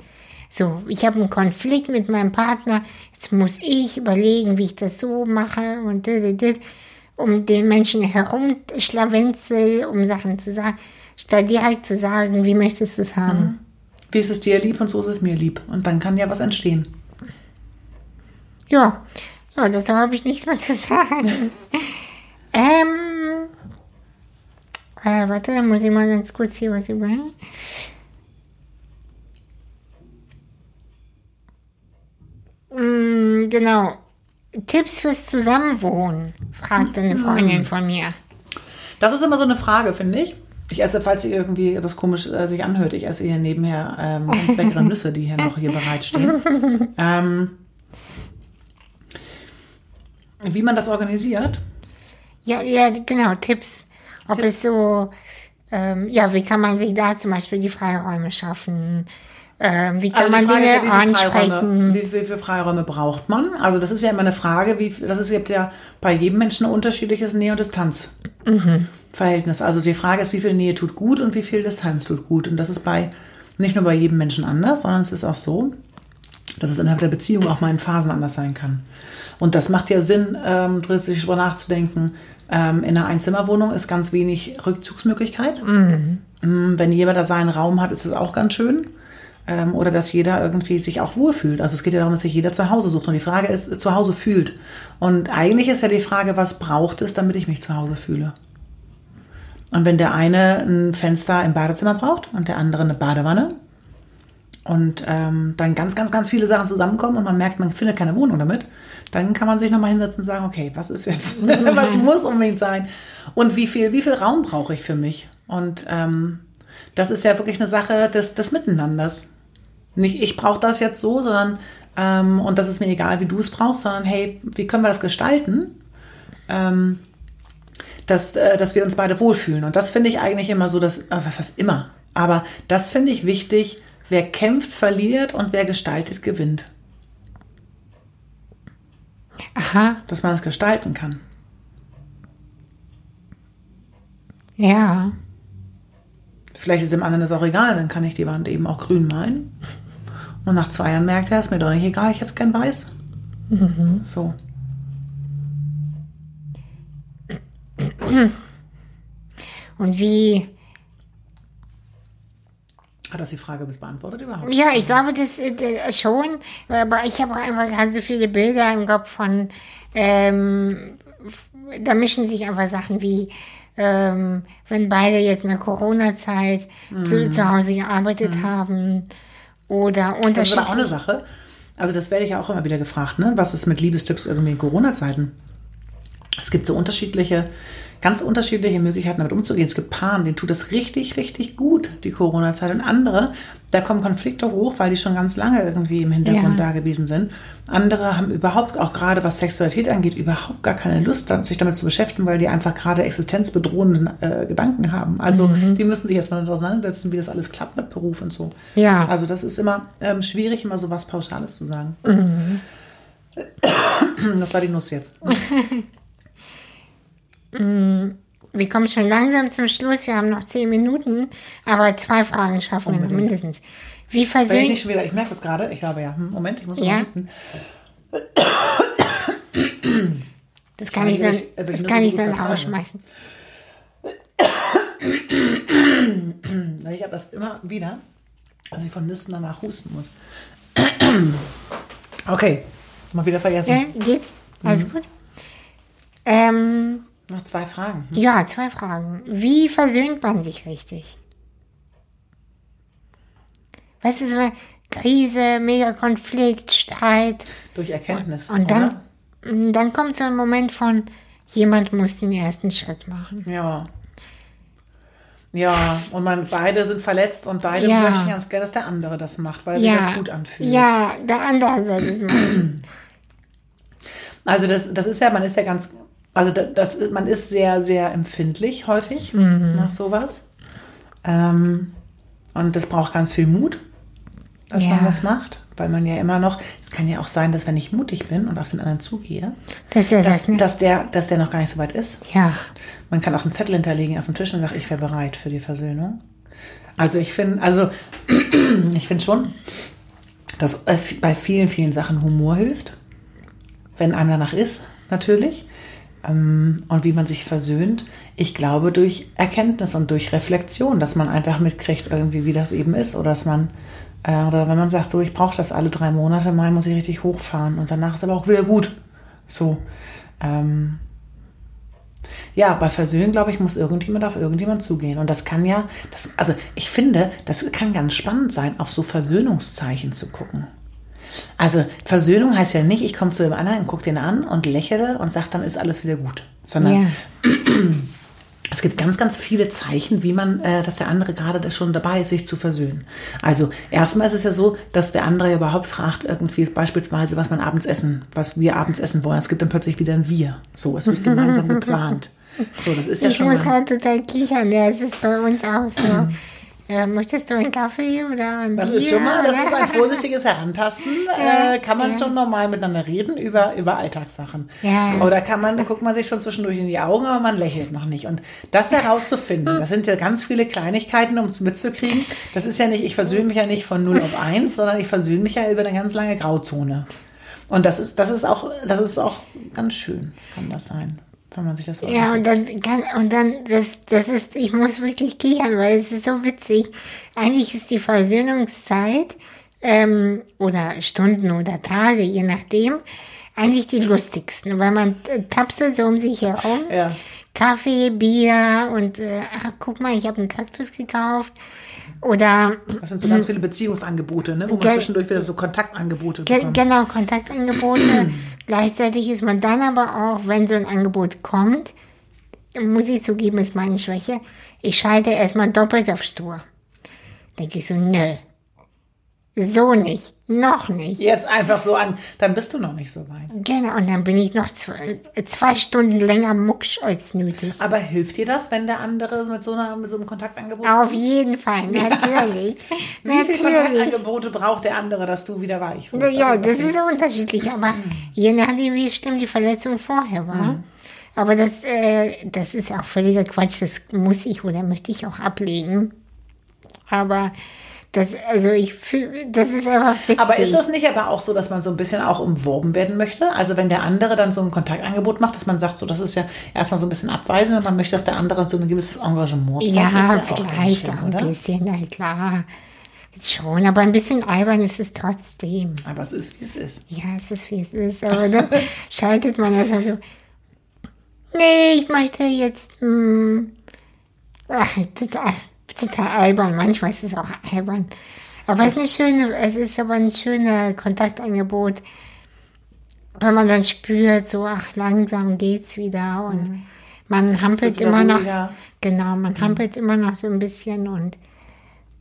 So, ich habe einen Konflikt mit meinem Partner, jetzt muss ich überlegen, wie ich das so mache und dit, um den Menschen herumschlawenzel, um Sachen zu sagen, statt direkt zu sagen, wie möchtest du es haben. Wie ist es dir lieb und so ist es mir lieb. Und dann kann ja was entstehen. Ja, ja, dazu habe ich nichts mehr zu sagen. [LAUGHS] ähm, äh, warte, da muss ich mal ganz kurz hier was überlegen. Mm, genau. Tipps fürs Zusammenwohnen, fragte eine Freundin von mir. Das ist immer so eine Frage, finde ich. Ich esse, falls ihr irgendwie das komisch äh, sich anhört, ich esse hier nebenher ähm, ganz leckere [LAUGHS] Nüsse, die hier noch hier bereitstehen. [LAUGHS] ähm, wie man das organisiert. Ja, ja, genau, Tipps. Ob es so, ähm, ja, wie kann man sich da zum Beispiel die Freiräume schaffen? Ähm, wie kann Also die man Dinge ja, wie ansprechen? wie, wie viele Freiräume braucht man? Also das ist ja immer eine Frage, wie, das ist gibt ja bei jedem Menschen ein unterschiedliches Nähe- und Distanzverhältnis. Also die Frage ist, wie viel Nähe tut gut und wie viel Distanz tut gut. Und das ist bei nicht nur bei jedem Menschen anders, sondern es ist auch so, dass es innerhalb der Beziehung auch mal in Phasen anders sein kann. Und das macht ja Sinn, ähm, drüber nachzudenken. Ähm, in einer Einzimmerwohnung ist ganz wenig Rückzugsmöglichkeit. Mm, Wenn jeder da seinen Raum hat, ist das auch ganz schön. ähm, oder dass jeder irgendwie sich auch wohlfühlt. Also es geht ja darum, dass sich jeder zu Hause sucht. Und die Frage ist, zu Hause fühlt. Und eigentlich ist ja die Frage, was braucht es, damit ich mich zu Hause fühle? Und wenn der eine ein Fenster im Badezimmer braucht und der andere eine Badewanne und ähm, dann ganz, ganz, ganz viele Sachen zusammenkommen und man merkt, man findet keine Wohnung damit, dann kann man sich nochmal hinsetzen und sagen, okay, was ist jetzt, [LAUGHS] was muss unbedingt sein und wie viel, wie viel Raum brauche ich für mich? Und ähm, das ist ja wirklich eine Sache des, des Miteinanders. Nicht, ich brauche das jetzt so, sondern, ähm, und das ist mir egal, wie du es brauchst, sondern hey, wie können wir das gestalten? Ähm, dass, äh, dass wir uns beide wohlfühlen. Und das finde ich eigentlich immer so, dass, äh, was heißt immer, aber das finde ich wichtig, wer kämpft, verliert und wer gestaltet, gewinnt. Aha. Dass man es gestalten kann. Ja. Vielleicht ist dem anderen das auch egal, dann kann ich die Wand eben auch grün malen. Und nach zwei Jahren merkt er, ist mir doch nicht egal, ich jetzt gern weiß. Mhm. So. Und wie. Hat das die Frage bis beantwortet überhaupt? Ja, ich glaube, das äh, schon. Aber ich habe auch einfach ganz so viele Bilder im Kopf von. Ähm, da mischen sich einfach Sachen wie. Ähm, wenn beide jetzt in der Corona-Zeit mhm. zu, zu Hause gearbeitet mhm. haben oder unterschiedlich. Das ist auch eine Sache. Also das werde ich ja auch immer wieder gefragt, ne? Was ist mit Liebestipps irgendwie in Corona-Zeiten? Es gibt so unterschiedliche ganz unterschiedliche Möglichkeiten damit umzugehen. Es gibt Paaren, denen tut das richtig, richtig gut, die Corona-Zeit. Und andere, da kommen Konflikte hoch, weil die schon ganz lange irgendwie im Hintergrund ja. da gewesen sind. Andere haben überhaupt, auch gerade was Sexualität angeht, überhaupt gar keine Lust, sich damit zu beschäftigen, weil die einfach gerade existenzbedrohenden äh, Gedanken haben. Also mhm. die müssen sich erstmal damit auseinandersetzen, wie das alles klappt mit Beruf und so. Ja. Also das ist immer ähm, schwierig, immer so was Pauschales zu sagen. Mhm. Das war die Nuss jetzt. [LAUGHS] Mm, wir kommen schon langsam zum Schluss. Wir haben noch zehn Minuten, aber zwei Fragen schaffen wir mindestens. Wie versöhnt. Ich, ich merke das gerade. Ich glaube ja. Hm, Moment, ich muss ja. husten. Das kann ich, ich dann, das das kann ich dann rausschmeißen. Ich habe das immer wieder, dass ich von Nüssen danach husten muss. Okay, mal wieder vergessen. Ja, geht's? Alles mhm. gut? Ähm, noch zwei Fragen. Hm? Ja, zwei Fragen. Wie versöhnt man sich richtig? Weißt du, so Krise, mega Konflikt, Streit. Durch Erkenntnis. Und, und dann, oder? dann kommt so ein Moment von, jemand muss den ersten Schritt machen. Ja. Ja, und man, beide sind verletzt und beide ja. möchten ganz gerne, dass der andere das macht, weil ja. sich das gut anfühlt. Ja, der andere soll es machen. Also das, das ist ja, man ist ja ganz, also das, man ist sehr, sehr empfindlich häufig mhm. nach sowas. Ähm, und das braucht ganz viel Mut, dass ja. man das macht. Weil man ja immer noch, es kann ja auch sein, dass wenn ich mutig bin und auf den anderen zugehe, dass der, dass, dass der, dass der noch gar nicht so weit ist. Ja. Man kann auch einen Zettel hinterlegen auf dem Tisch und sagen, ich wäre bereit für die Versöhnung. Also ich finde, also [CLEARS THROAT] ich finde schon, dass äh, bei vielen, vielen Sachen Humor hilft. Wenn einem danach ist, natürlich und wie man sich versöhnt. Ich glaube durch Erkenntnis und durch Reflexion, dass man einfach mitkriegt, irgendwie, wie das eben ist. Oder dass man, äh, oder wenn man sagt, so, ich brauche das alle drei Monate, mal muss ich richtig hochfahren und danach ist aber auch wieder gut. So. Ähm, ja, bei Versöhnen, glaube ich, muss irgendjemand auf irgendjemand zugehen. Und das kann ja, das, also ich finde, das kann ganz spannend sein, auf so Versöhnungszeichen zu gucken. Also Versöhnung heißt ja nicht, ich komme zu dem anderen und gucke den an und lächle und sage, dann ist alles wieder gut. Sondern yeah. [CLEARS THROAT] es gibt ganz, ganz viele Zeichen, wie man, äh, dass der andere gerade schon dabei ist, sich zu versöhnen. Also erstmal ist es ja so, dass der andere überhaupt fragt, irgendwie beispielsweise, was man abends essen, was wir abends essen wollen. Es gibt dann plötzlich wieder ein Wir. So, es wird gemeinsam geplant. So, das ist ja ich schon. Ich muss gerade total kichern, ja, es ist bei uns auch so. [CLEARS THROAT] Ja, möchtest du einen Kaffee oder ein Das Bier? ist schon mal, das ist ein vorsichtiges Herantasten. [LAUGHS] Ja, äh, kann man ja. schon normal miteinander reden über, über Alltagssachen. Ja. Oder kann man, guckt man sich schon zwischendurch in die Augen, aber man lächelt noch nicht. Und das herauszufinden, das sind ja ganz viele Kleinigkeiten, um es mitzukriegen. Das ist ja nicht, ich versöhne mich ja nicht von 0 auf 1, sondern ich versöhne mich ja über eine ganz lange Grauzone. Und das ist, das ist auch, das ist auch ganz schön, kann das sein. Wenn man sich das so Ja, und dann, kann, und dann, das, das ist, ich muss wirklich kichern, weil es ist so witzig. Eigentlich ist die Versöhnungszeit, ähm, oder Stunden oder Tage, je nachdem, eigentlich die lustigsten, weil man tapselt so um sich herum. Ja. Kaffee, Bier und, äh, ach, guck mal, ich habe einen Kaktus gekauft. Oder Das sind so ganz viele Beziehungsangebote, ne? wo man zwischendurch wieder so Kontaktangebote Ge bekommt. genau, Kontaktangebote. [CLEARS THROAT] Gleichzeitig ist man dann aber auch, wenn so ein Angebot kommt, muss ich zugeben, ist meine Schwäche, ich schalte erstmal doppelt auf stur. Denke ich so, nö. So nicht. Noch nicht. Jetzt einfach so an, dann bist du noch nicht so weit. Genau, und dann bin ich noch zwei, zwei Stunden länger mucksch als nötig. Aber hilft dir das, wenn der andere mit so, einer, mit so einem Kontaktangebot Auf jeden Fall, natürlich. [LAUGHS] Wie viele natürlich. Kontaktangebote braucht der andere, dass du wieder weich wirst? Ja, das okay. ist unterschiedlich, aber je nachdem, wie schlimm die Verletzung vorher war. Aber das, äh, das ist auch völliger Quatsch, das muss ich oder möchte ich auch ablegen. Aber das, also ich das ist einfach witzig. Aber ist das nicht aber auch so, dass man so ein bisschen auch umworben werden möchte? Also wenn der andere dann so ein Kontaktangebot macht, dass man sagt, so das ist ja erstmal so ein bisschen abweisend und man möchte, dass der andere so ein gewisses Engagement zeigt. ja, ja auch vielleicht schön, auch ein oder? bisschen, na klar. Schon, aber ein bisschen albern ist es trotzdem. Aber es ist, wie es ist. Ja, es ist wie es ist, aber dann [LAUGHS] schaltet man das also. Nee, ich möchte jetzt. Mh, ach, total, total albern. Manchmal ist es auch albern. Aber es ist eine schöne, es ist aber ein schöner Kontaktangebot, wenn man dann spürt, so ach langsam geht's wieder und man hampelt wieder immer noch. ruhiger. Genau, man hampelt immer noch so ein bisschen und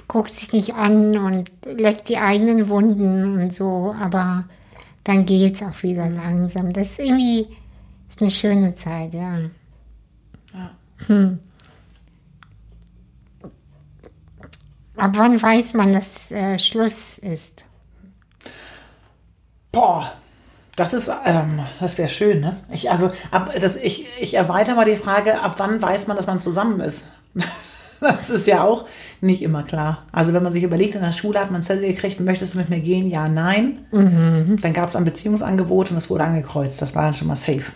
guckt sich nicht an und leckt die eigenen Wunden und so, aber dann geht's auch wieder langsam. Das ist irgendwie ist eine schöne Zeit, ja. Ja. Hm. Ab wann weiß man, dass äh, Schluss ist? Boah, das ist, ähm, das wäre schön, ne? Ich, also, ab, das, ich, ich erweitere mal die Frage, ab wann weiß man, dass man zusammen ist? [LAUGHS] Das ist ja auch nicht immer klar. Also wenn man sich überlegt, in der Schule hat man Zettel gekriegt, möchtest du mit mir gehen? Ja, nein. Dann gab es ein Beziehungsangebot und es wurde angekreuzt. Das war dann schon mal safe.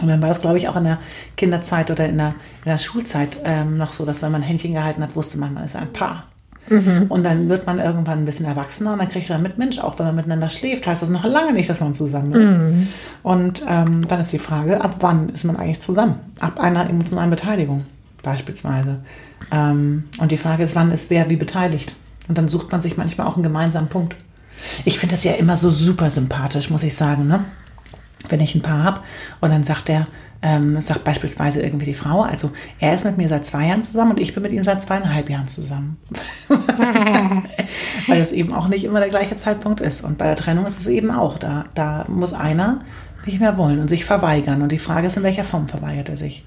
Und dann war das, glaube ich, auch in der Kinderzeit oder in der, in der Schulzeit ähm, noch so, dass wenn man Händchen gehalten hat, wusste man, man ist ein Paar. Und dann wird man irgendwann ein bisschen erwachsener und dann kriegt man mit, Mensch, auch wenn man miteinander schläft, heißt das noch lange nicht, dass man zusammen ist. Und ähm, dann ist die Frage, ab wann ist man eigentlich zusammen? Ab einer emotionalen Beteiligung beispielsweise. Ähm, und die Frage ist, wann ist wer wie beteiligt? Und dann sucht man sich manchmal auch einen gemeinsamen Punkt. Ich finde das ja immer so super sympathisch, muss ich sagen, ne? Wenn ich ein Paar habe und dann sagt er, ähm, sagt beispielsweise irgendwie die Frau, also er ist mit mir seit zwei Jahren zusammen und ich bin mit ihm seit zweieinhalb Jahren zusammen. [LAUGHS] Weil es eben auch nicht immer der gleiche Zeitpunkt ist. Und bei der Trennung ist es eben auch. Da, da muss einer nicht mehr wollen und sich verweigern. Und die Frage ist, in welcher Form verweigert er sich?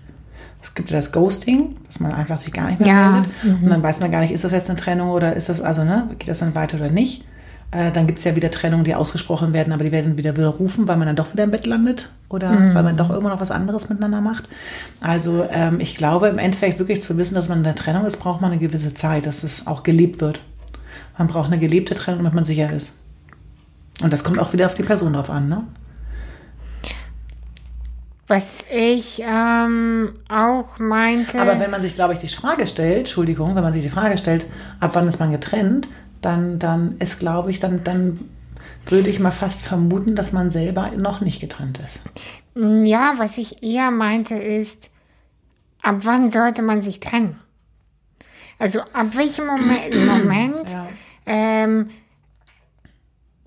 Es gibt ja das Ghosting, dass man einfach sich gar nicht mehr Ja, meldet. Und dann weiß man gar nicht, ist das jetzt eine Trennung oder ist das, also, ne, geht das dann weiter oder nicht? Äh, dann gibt es ja wieder Trennungen, die ausgesprochen werden, aber die werden wieder widerrufen, weil man dann doch wieder im Bett landet oder weil man doch immer noch was anderes miteinander macht. Also ähm, ich glaube im Endeffekt wirklich zu wissen, dass man in der Trennung ist, braucht man eine gewisse Zeit, dass es auch gelebt wird. Man braucht eine gelebte Trennung, damit man sicher ist. Und das kommt auch wieder auf die Person drauf an, ne? Was ich ähm, auch meinte. Aber wenn man sich, glaube ich, die Frage stellt, Entschuldigung, wenn man sich die Frage stellt, ab wann ist man getrennt, dann, dann ist, glaube ich, dann, dann würde ich mal fast vermuten, dass man selber noch nicht getrennt ist. Ja, was ich eher meinte ist, ab wann sollte man sich trennen? Also ab welchem Moment, [CLEARS THROAT] Moment Ja. ähm,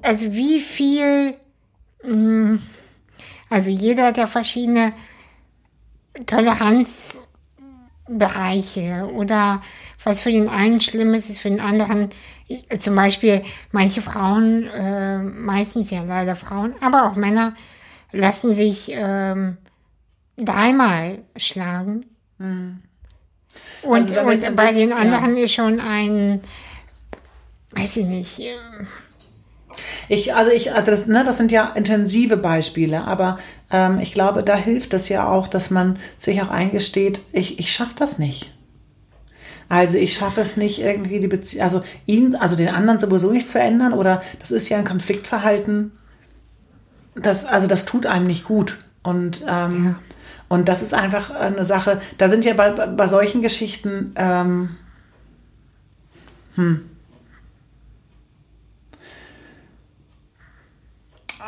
also wie viel, mh, also jeder hat ja verschiedene Toleranzbereiche oder was für den einen schlimm ist, ist für den anderen, zum Beispiel manche Frauen, äh, meistens ja leider Frauen, aber auch Männer, lassen sich ähm, dreimal schlagen. Und, Also und bei den- anderen ist schon ein, weiß ich nicht, äh, Ich, also ich, also das, ne, das sind ja intensive Beispiele, aber ähm, ich glaube, da hilft es ja auch, dass man sich auch eingesteht, ich, ich schaffe das nicht. Also ich schaffe es nicht irgendwie die Beziehung, also ihn, also den anderen sowieso nicht zu ändern oder das ist ja ein Konfliktverhalten, das, also das tut einem nicht gut. Und, ähm, Und das ist einfach eine Sache, da sind ja bei, bei solchen Geschichten, ähm, hm.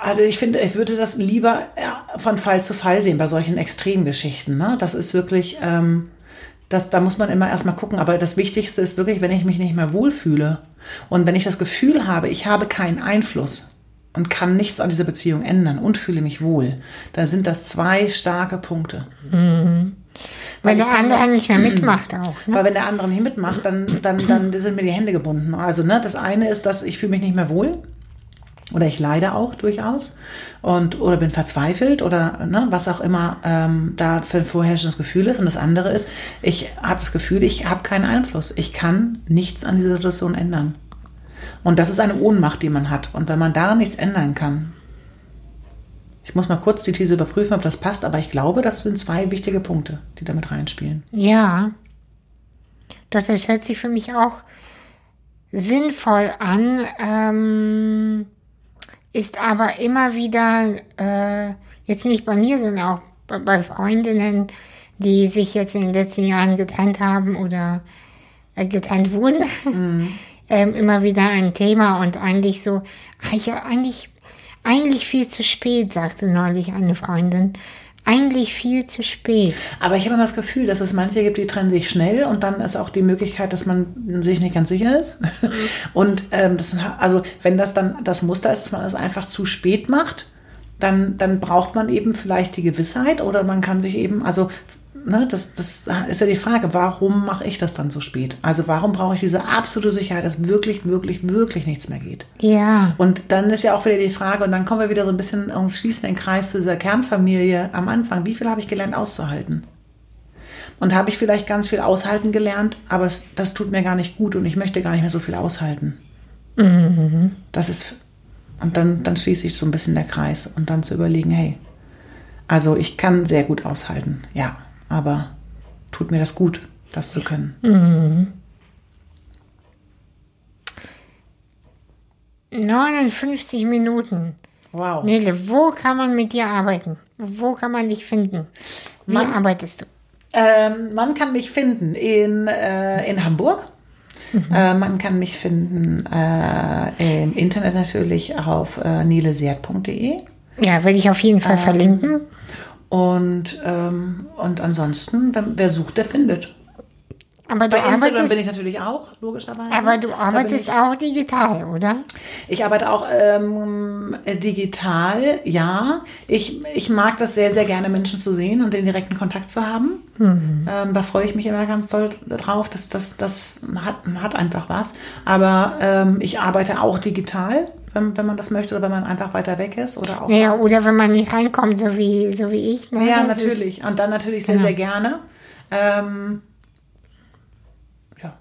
Also ich finde, ich würde das lieber von Fall zu Fall sehen bei solchen Extremgeschichten. Ne? Das ist wirklich, ähm, das, da muss man immer erstmal gucken. Aber das Wichtigste ist wirklich, wenn ich mich nicht mehr wohlfühle und wenn ich das Gefühl habe, ich habe keinen Einfluss und kann nichts an dieser Beziehung ändern und fühle mich wohl, dann sind das zwei starke Punkte. Mhm. Weil, der andere nicht mehr mitmacht auch. Ne? Weil wenn der andere nicht mitmacht, dann, dann, dann sind mir die Hände gebunden. Also ne, das eine ist, dass ich fühle mich nicht mehr wohl oder ich leide auch durchaus und oder bin verzweifelt oder ne, was auch immer ähm, da für ein vorherrschendes Gefühl ist. Und das andere ist, ich habe das Gefühl, ich habe keinen Einfluss. Ich kann nichts an dieser Situation ändern. Und das ist eine Ohnmacht, die man hat. Und wenn man daran nichts ändern kann, ich muss mal kurz die These überprüfen, ob das passt, aber ich glaube, das sind zwei wichtige Punkte, die damit reinspielen. Ja. Das hört sich für mich auch sinnvoll an. Ähm ist aber immer wieder, äh, jetzt nicht bei mir, sondern auch bei Freundinnen, die sich jetzt in den letzten Jahren getrennt haben oder äh, getrennt wurden, mhm. [LAUGHS] ähm, immer wieder ein Thema und eigentlich so, eigentlich, eigentlich viel zu spät, sagte neulich eine Freundin eigentlich viel zu spät. Aber ich habe immer das Gefühl, dass es manche gibt, die trennen sich schnell und dann ist auch die Möglichkeit, dass man sich nicht ganz sicher ist. Mhm. [LAUGHS] Und ähm, das, also wenn das dann das Muster ist, dass man es das einfach zu spät macht, dann, dann braucht man eben vielleicht die Gewissheit oder man kann sich eben, also ne, das, das ist ja die Frage, warum mache ich das dann so spät? Also warum brauche ich diese absolute Sicherheit, dass wirklich, wirklich, wirklich nichts mehr geht? Ja. Und dann ist ja auch wieder die Frage, und dann kommen wir wieder so ein bisschen und schließen den Kreis zu dieser Kernfamilie am Anfang. Wie viel habe ich gelernt auszuhalten? Und habe ich vielleicht ganz viel aushalten gelernt, aber es, das tut mir gar nicht gut und ich möchte gar nicht mehr so viel aushalten. Mhm. Das ist, und dann, dann schließe ich so ein bisschen der Kreis und dann zu überlegen, hey, also ich kann sehr gut aushalten, ja aber tut mir das gut, das zu können. Mhm. 59 Minuten. Wow. Nele, wo kann man mit dir arbeiten? Wo kann man dich finden? Wie man, arbeitest du? Ähm, man kann mich finden in, äh, in Hamburg. Mhm. Äh, man kann mich finden äh, im Internet natürlich auf äh, neleseert.de. Ja, werde ich auf jeden Fall ähm, verlinken. Und, ähm, und ansonsten, wer sucht, der findet. Aber du Bei Instagram arbeitest, bin ich natürlich auch, logischerweise. Aber du arbeitest auch digital, oder? Ich arbeite auch ähm, digital, ja. Ich, ich mag das sehr, sehr gerne, Menschen zu sehen und den direkten Kontakt zu haben. Mhm. Ähm, da freue ich mich immer ganz doll drauf. Das, das, das hat, hat einfach was. Aber ähm, ich arbeite auch digital wenn, wenn man das möchte oder wenn man einfach weiter weg ist oder auch. Ja, oder wenn man nicht reinkommt, so wie, so wie ich. Ne? Ja, das natürlich. Ist, Und dann natürlich sehr, genau. sehr gerne. Ähm, ja.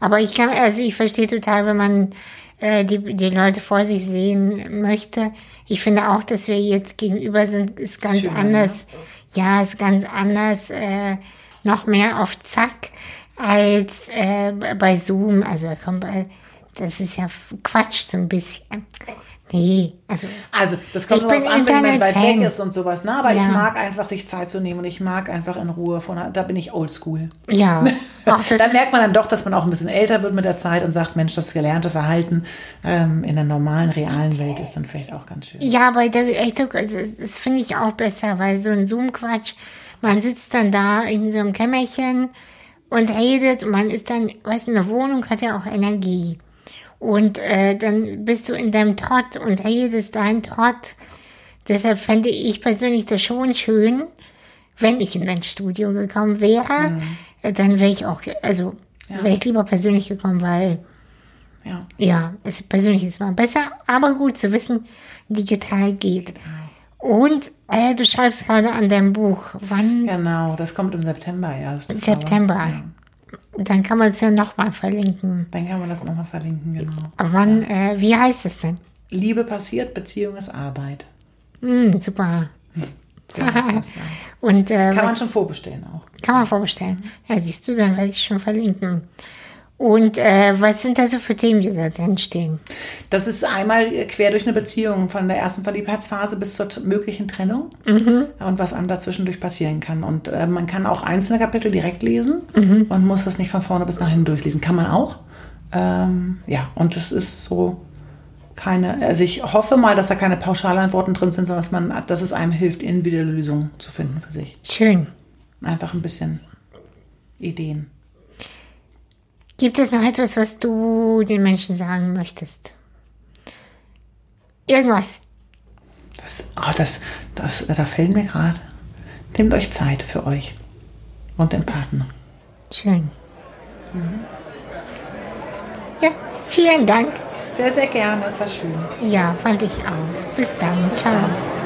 Aber ich kann, also ich verstehe total, wenn man äh, die, die Leute vor sich sehen möchte. Ich finde auch, dass wir jetzt gegenüber sind, ist ganz Schön, anders. Ne? Ja, ist ganz anders. Äh, noch mehr auf Zack als äh, bei Zoom. Also kommt bei das ist ja Quatsch so ein bisschen. Nee, also. Also, das kommt nur auf an, wenn man weit weg ist und sowas, ne? Aber ja. ich mag einfach, sich Zeit zu nehmen und ich mag einfach in Ruhe von, da bin ich oldschool. Ja. [LAUGHS] da merkt man dann doch, dass man auch ein bisschen älter wird mit der Zeit und sagt, Mensch, das gelernte Verhalten ähm, in der normalen, realen Welt ist dann vielleicht auch ganz schön. Ja, aber echt, also, das finde ich auch besser, weil so ein Zoom-Quatsch, man sitzt dann da in so einem Kämmerchen und redet und man ist dann, weißt du, eine Wohnung hat ja auch Energie. Und äh, dann bist du in deinem Trott und redest deinen Trott. Deshalb fände ich persönlich das schon schön, wenn ich in dein Studio gekommen wäre. Mhm. Äh, dann wäre ich auch, also ja. wäre ich lieber persönlich gekommen, weil ja, ja es persönlich ist mal besser, aber gut zu wissen, digital geht. Und äh, du schreibst gerade an deinem Buch. Wann? Genau, das kommt im September erst. September. Aber, ja. Dann kann man es ja nochmal verlinken. Dann kann man das nochmal verlinken, genau. Wann, ja. äh, wie heißt es denn? Liebe passiert, Beziehung ist Arbeit. Mm, super. [LAUGHS] Und, äh, kann man schon vorbestellen auch. Kann man vorbestellen. Ja, siehst du, dann werde ich schon verlinken. Und äh, was sind da so für Themen, die da drin stehen? Das ist einmal quer durch eine Beziehung von der ersten Verliebtheitsphase bis zur möglichen Trennung Mhm. und was einem dazwischendurch passieren kann. Und äh, man kann auch einzelne Kapitel direkt lesen Mhm. und muss das nicht von vorne bis nach hinten durchlesen. Kann man auch. Ähm, ja, und es ist so keine, also ich hoffe mal, dass da keine Pauschalantworten drin sind, sondern dass, man, dass es einem hilft, individuelle Lösungen zu finden für sich. Schön. Einfach ein bisschen Ideen. Gibt es noch etwas, was du den Menschen sagen möchtest? Irgendwas. Das, oh, das, das, da fällt mir gerade. Nehmt euch Zeit für euch und den Partner. Schön. Ja, vielen Dank. Sehr, sehr gerne, das war schön. Ja, fand ich auch. Bis dann. Ciao. dann.